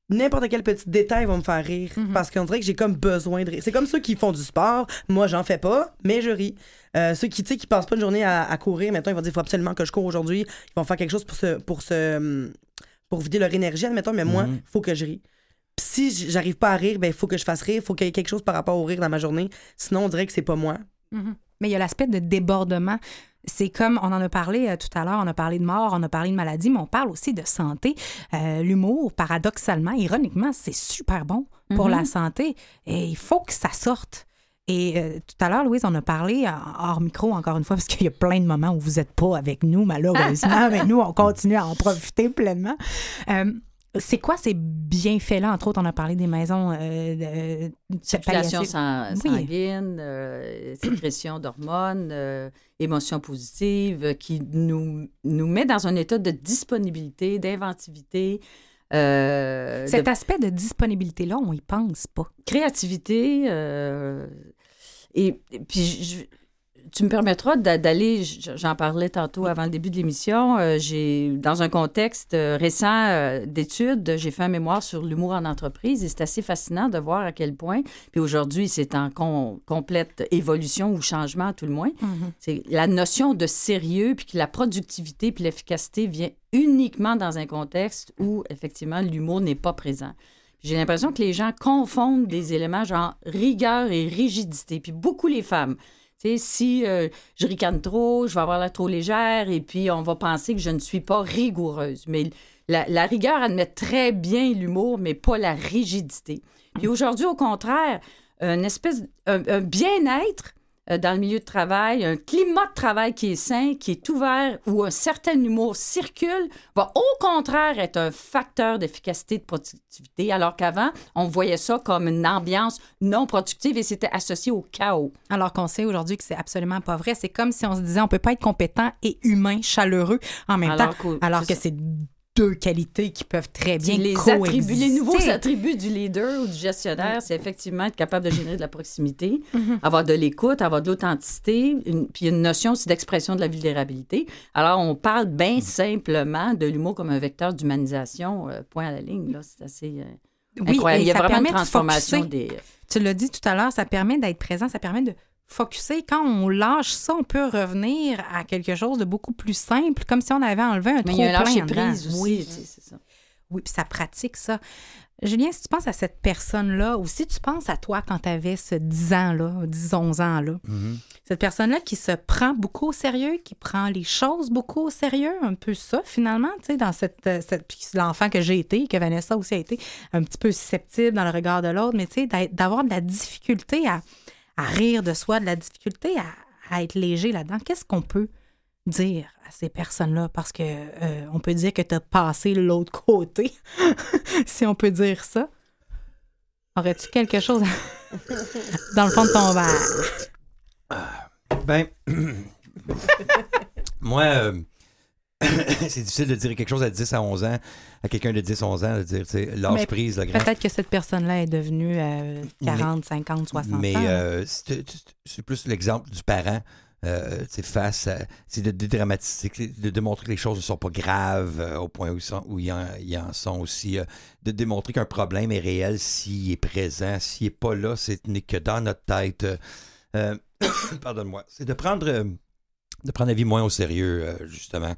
n'importe quel petit détail va me faire rire. Mhm. Parce qu'on dirait que j'ai comme besoin de rire. C'est comme ceux qui font du sport. Moi, j'en fais pas, mais je ris. Euh, ceux qui, tu sais, qui passent pas une journée à, à courir, maintenant, ils vont dire, il faut absolument que je cours aujourd'hui. Ils vont faire quelque chose pour se, pour se, hum, pour vider leur énergie, admettons, mais moi, il Mhm. faut que je rie. Puis si j'arrive pas à rire, ben, il faut que je fasse rire. Il faut qu'il y ait quelque chose par rapport au rire dans ma journée. Sinon, on dirait que c'est pas moi. Mhm. Mais il y a l'aspect de débordement. C'est comme, on en a parlé euh, tout à l'heure, on a parlé de mort, on a parlé de maladie, mais on parle aussi de santé. Euh, L'humour, paradoxalement, ironiquement, c'est super bon pour la santé et il faut que ça sorte. Et euh, tout à l'heure, Louise, on a parlé hors micro, encore une fois, parce qu'il y a plein de moments où vous n'êtes pas avec nous, malheureusement, (laughs) mais nous, on continue à en profiter pleinement. Euh, c'est quoi ces bienfaits-là? Entre autres, on a parlé des maisons euh, de, Circulation palliatives. sang- Oui. sanguine, euh, sécrétion d'hormones, euh, émotions positives, euh, qui nous, nous met dans un état de disponibilité, d'inventivité, euh, Cet de aspect de disponibilité-là, on y pense pas. créativité. euh, et, et puis, je- tu me permettras d'a- d'aller, j'en parlais tantôt avant le début de l'émission, euh, j'ai, dans un contexte euh, récent euh, d'études, j'ai fait un mémoire sur l'humour en entreprise et c'est assez fascinant de voir à quel point, puis aujourd'hui, c'est en complète évolution ou changement à tout le moins, c'est la notion de sérieux, puis que la productivité puis l'efficacité vient uniquement dans un contexte où, effectivement, l'humour n'est pas présent. J'ai l'impression que les gens confondent des éléments genre rigueur et rigidité, puis beaucoup les femmes. Si euh, je ricane trop, je vais avoir l'air trop légère et puis on va penser que je ne suis pas rigoureuse. Mais la, la rigueur admet très bien l'humour, mais pas la rigidité. Puis aujourd'hui, au contraire, une espèce, un, un bien-être dans le milieu de travail, un climat de travail qui est sain, qui est ouvert, où un certain humour circule, va au contraire être un facteur d'efficacité de productivité, alors qu'avant, on voyait ça comme une ambiance non productive et c'était associé au chaos. Alors qu'on sait aujourd'hui que c'est absolument pas vrai. C'est comme si on se disait on peut pas être compétent et humain, chaleureux en même Alors temps, alors que c'est deux qualités qui peuvent très bien les, coexister. attributs, les nouveaux (laughs) attributs du leader ou du gestionnaire, c'est effectivement être capable de générer de la proximité, (laughs) avoir de l'écoute, avoir de l'authenticité, puis une notion aussi d'expression de la vulnérabilité. Alors, on parle bien simplement de l'humour comme un vecteur d'humanisation, euh, point à la ligne. là. C'est assez euh, Oui, incroyable. Il y a vraiment une de transformation focuser. des... Tu l'as dit tout à l'heure, ça permet d'être présent, ça permet de focuser. Quand on lâche ça, on peut revenir à quelque chose de beaucoup plus simple, comme si on avait enlevé un Mais il y a un trop-plein en lâcher-prise dedans. aussi, Oui, tu sais, c'est ça. Oui, puis ça pratique ça. Julien, si tu penses à cette personne-là, ou si tu penses à toi quand tu avais ce 10 ans-là, 10, 11 ans-là, cette personne-là qui se prend beaucoup au sérieux, qui prend les choses beaucoup au sérieux, un peu ça, finalement, tu sais, dans cette. euh, cette puis c'est l'enfant que j'ai été, que Vanessa aussi a été, un petit peu susceptible dans le regard de l'autre, mais tu sais, d'avoir de la difficulté à, à rire de soi, de la difficulté à, être léger là-dedans. Qu'est-ce qu'on peut dire à ces personnes-là? Parce que euh, on peut dire que tu as passé l'autre côté, (laughs) si on peut dire ça. Aurais-tu quelque chose (laughs) dans le fond de ton verre? Ben, (clears throat) moi, euh, (laughs) c'est difficile de dire quelque chose à 10 à 11 ans, à quelqu'un de 10 11 ans, de dire, tu lâche Mais prise, grand. Peut-être que cette personne-là est devenue euh, 40, 50, 60 Mais ans. euh, c'est c'est plus l'exemple du parent. Euh, face à. C'est de dédramatiser, de démontrer que les choses ne sont pas graves euh, au point où ils, sont, où ils, en, ils en sont aussi. de démontrer qu'un problème est réel s'il est présent. S'il n'est pas là, ce n'est que dans notre tête. (coughs) Pardonne-moi. C'est de prendre, de prendre la vie moins au sérieux, justement.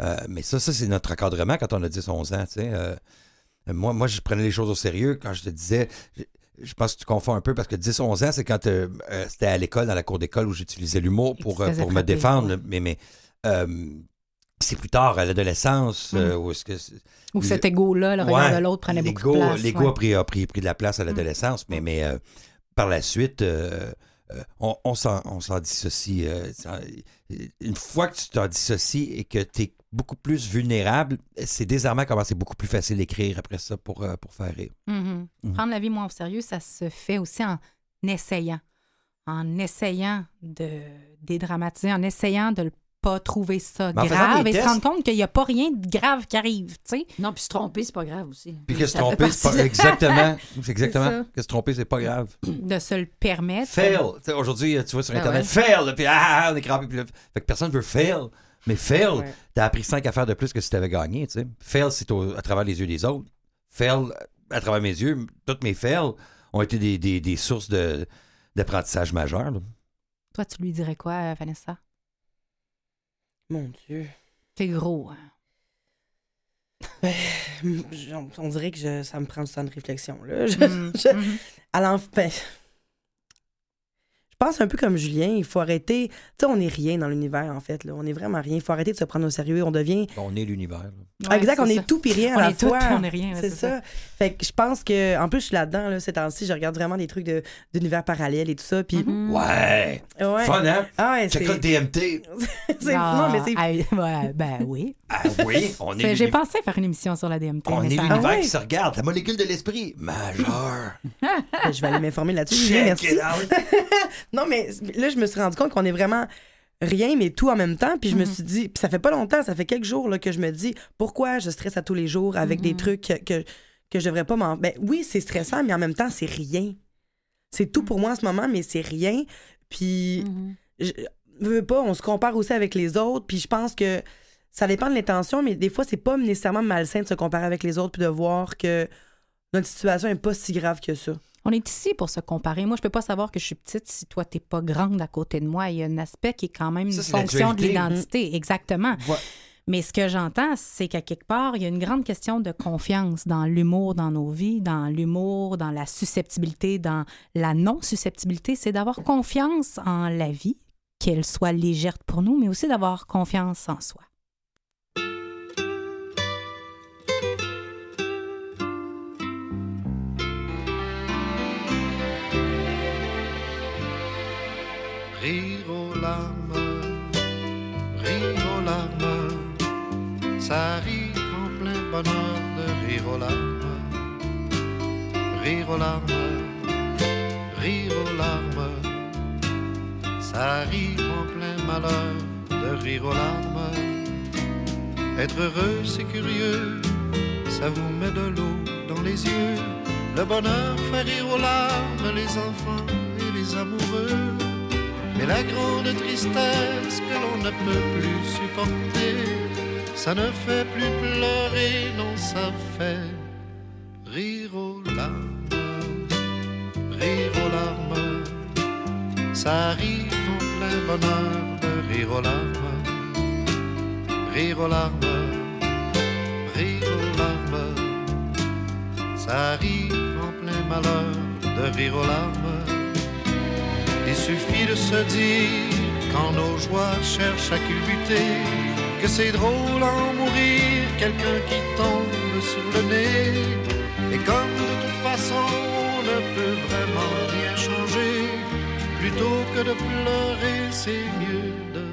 Euh, mais ça, ça c'est notre encadrement quand on a 10-11 ans. tu sais. Euh, moi, moi, je prenais les choses au sérieux quand je te disais. Je, je pense que tu confonds un peu parce que 10-11 ans, c'est quand euh, c'était à l'école, dans la cour d'école, où j'utilisais l'humour pour, pour me défendre. ouais. Mais, mais c'est plus tard, à l'adolescence, euh, où est-ce que. Ou cet égo-là, le regard Ouais, de l'autre prenait beaucoup de place. L'ego ouais. Mm. a, pris, a, pris, pris de la place à l'adolescence, mais, mais euh, par la suite, euh, on, on s'en on s'en dissocie. euh, ça- une fois que tu t'en dissocies et que tu es beaucoup plus vulnérable, c'est désarmant comment c'est beaucoup plus facile d'écrire après ça pour, euh, pour faire rire. Mhm. Mhm. Prendre la vie moins au sérieux, ça se fait aussi en essayant. En essayant de dédramatiser, en essayant de ne pas trouver ça Mais en faisant grave des et se tests- rendre compte qu'il n'y a pas rien de grave qui arrive, tu sais. Non, puis se tromper, c'est pas grave aussi. Puis que se Ça fait tromper, c'est partie pas. de- Exactement. (laughs) C'est exactement. ça. Que se tromper, c'est pas grave. De se le permettre. Fail. Tu sais, Aujourd'hui, tu vois sur Ah Internet, ouais. fail. Puis ah, on est crampé. Puis là, fait que personne veut fail. Mais fail, Ouais. t'as appris cinq affaires de plus que si t'avais gagné. Tu sais. Fail, c'est au- à travers les yeux des autres. Fail, à travers mes yeux, toutes mes fails ont été des, des- des sources de- d'apprentissage majeurs. là. Toi, tu lui dirais quoi, euh, Vanessa? Mon Dieu. T'es gros. hein? Je- On dirait que je- ça me prend du temps de réflexion. Là. Je, je- à l'enf- ben, je pense un peu comme Julien, il faut arrêter. Tu sais, on n'est rien dans l'univers, en fait. Là. On est vraiment rien. Il faut arrêter de se prendre au sérieux. On devient. On est l'univers. Ah, exact, on ça. est tout puis rien On à la est tout, fois. on est rien, C'est c'est ça. Fait que je pense que. En plus, je suis là-dedans, là, ces temps-ci. Je regarde vraiment des trucs de- d'univers parallèles et tout ça. Puis. Ouais! Ouais. Fun, hein? Ah ouais, c'est. le DMT. (laughs) c'est- Ah, Non, mais c'est. ah, ouais, ben oui. Ah oui, on est J'ai pensé faire une émission sur la DMT. On est l'univers Ah ouais? qui se regarde, la molécule de l'esprit. Majeur. (laughs) Je vais aller m'informer là-dessus. Merci. (laughs) Non, mais là, je me suis rendu compte qu'on est vraiment rien, mais tout en même temps. Puis je me suis dit, puis ça fait pas longtemps, ça fait quelques jours là, que je me dis, pourquoi je stresse à tous les jours avec des trucs que, que, que je devrais pas m'en. Ben oui, c'est stressant, mais en même temps, c'est rien. C'est tout pour moi en ce moment, mais c'est rien. Puis, je veux pas, on se compare aussi avec les autres. Puis je pense que ça dépend de l'intention, mais des fois, c'est pas nécessairement malsain de se comparer avec les autres puis de voir que notre situation est pas si grave que ça. On est ici pour se comparer. Moi, je peux pas savoir que je suis petite si toi, t'es pas grande à côté de moi. Il y a un aspect qui est quand même une fonction de l'identité. Exactement. Ouais. Mais ce que j'entends, c'est qu'à quelque part, il y a une grande question de confiance dans l'humour dans nos vies, dans l'humour, dans la susceptibilité, dans la non-susceptibilité. C'est d'avoir confiance en la vie, qu'elle soit légère pour nous, mais aussi d'avoir confiance en soi. Bonheur de rire aux larmes, rire aux larmes, rire aux larmes, ça arrive en plein malheur de rire aux larmes. Être heureux, c'est curieux, ça vous met de l'eau dans les yeux. Le bonheur fait rire aux larmes les enfants et les amoureux. Mais la grande tristesse que l'on ne peut plus supporter, ça ne fait plus pleurer, non, ça fait rire aux larmes, rire aux larmes. Ça arrive en plein bonheur de rire aux larmes, rire aux larmes, rire aux larmes. Ça arrive en plein malheur de rire aux larmes. Il suffit de se dire, quand nos joies cherchent à culbuter, que c'est drôle en mourir, quelqu'un qui tombe sur le nez. Et comme de toute façon on ne peut vraiment rien changer, plutôt que de pleurer, c'est mieux de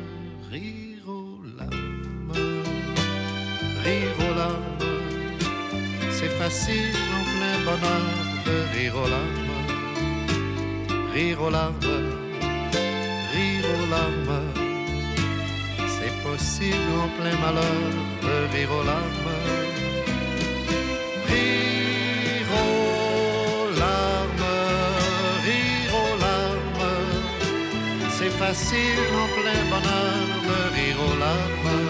rire aux larmes. Rire aux larmes, c'est facile en plein bonheur de rire aux larmes rire aux larmes, rire aux larmes. Possible en plein malheur de rire aux larmes. Rire aux larmes, rire aux larmes. C'est facile en plein bonheur de rire aux larmes.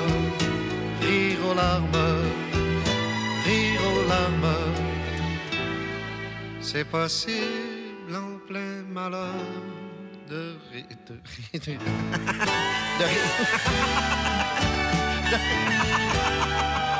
Rire aux larmes, rire aux larmes. C'est possible en plein malheur de rire. De rire. De rire. (laughs)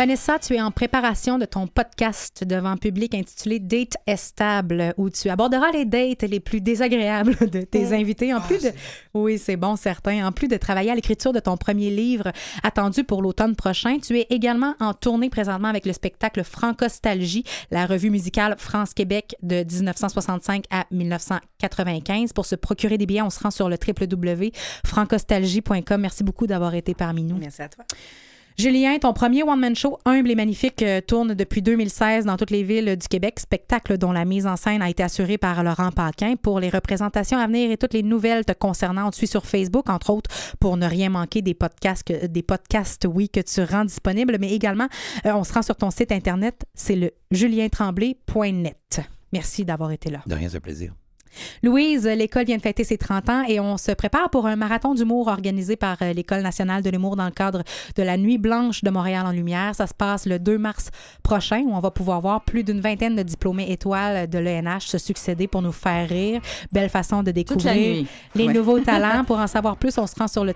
Vanessa, tu es en préparation de ton podcast devant public intitulé Date Estable, où tu aborderas les dates les plus désagréables de tes invités. En plus de, oui, c'est bon, certain. En plus de travailler à l'écriture de ton premier livre attendu pour l'automne prochain, tu es également en tournée présentement avec le spectacle Francostalgie, la revue musicale France-Québec de 1965 à 1995. Pour se procurer des billets, on se rend sur le www.francostalgie.com. Merci beaucoup d'avoir été parmi nous. Merci à toi. Julien, ton premier one-man show, humble et magnifique, euh, tourne depuis 2016 dans toutes les villes du Québec. Spectacle dont la mise en scène a été assurée par Laurent Paquin. Pour les représentations à venir et toutes les nouvelles te concernant, on te suit sur Facebook, entre autres, pour ne rien manquer des podcasts, des podcasts oui, que tu rends disponibles, mais également, euh, on se rend sur ton site Internet, c'est le julientremblay.net. Merci d'avoir été là. De rien, c'est plaisir. Louise, l'école vient de fêter ses 30 ans et on se prépare pour un marathon d'humour organisé par euh, l'École nationale de l'humour dans le cadre de la Nuit blanche de Montréal en lumière. Ça se passe le 2 mars prochain où on va pouvoir voir plus d'une vingtaine de diplômés étoiles de l'ENH se succéder pour nous faire rire. Belle façon de découvrir les Ouais. nouveaux (laughs) talents. Pour en savoir plus, on se rend sur le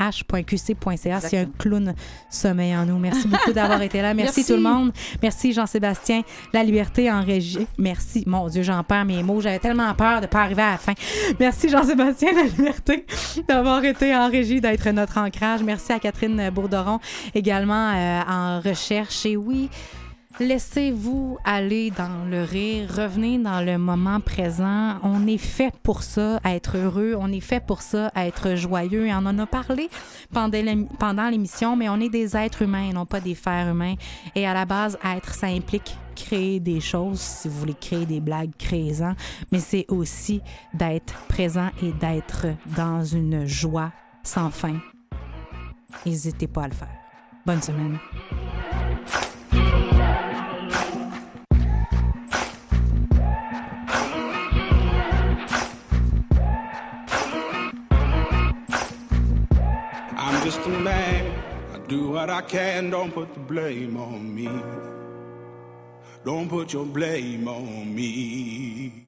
www.enh.qc.ca. C'est un clown sommeil en nous. Merci beaucoup d'avoir été là. (laughs) Merci, Merci. tout le monde. Merci Jean-Sébastien. La liberté en régie. Merci. Mon Dieu, j'en perds mes mots. J'avais tellement peur de pas arriver à la fin. Merci Jean-Sébastien. La liberté d'avoir été en régie, d'être notre ancrage. Merci à Catherine Bourderon également euh, en recherche. Et oui, Laissez-vous aller dans le rire, revenez dans le moment présent. On est fait pour ça, à être heureux. On est fait pour ça, à être joyeux. Et on en a parlé pendant l'ém- pendant l'émission, mais on est des êtres humains, et non pas des fers humains. Et à la base, être, ça implique créer des choses. Si vous voulez créer des blagues, créez-en. Mais c'est aussi d'être présent et d'être dans une joie sans fin. N'hésitez pas à le faire. Bonne semaine. I'm just a man. I do what I can. Don't put the blame on me. Don't put your blame on me.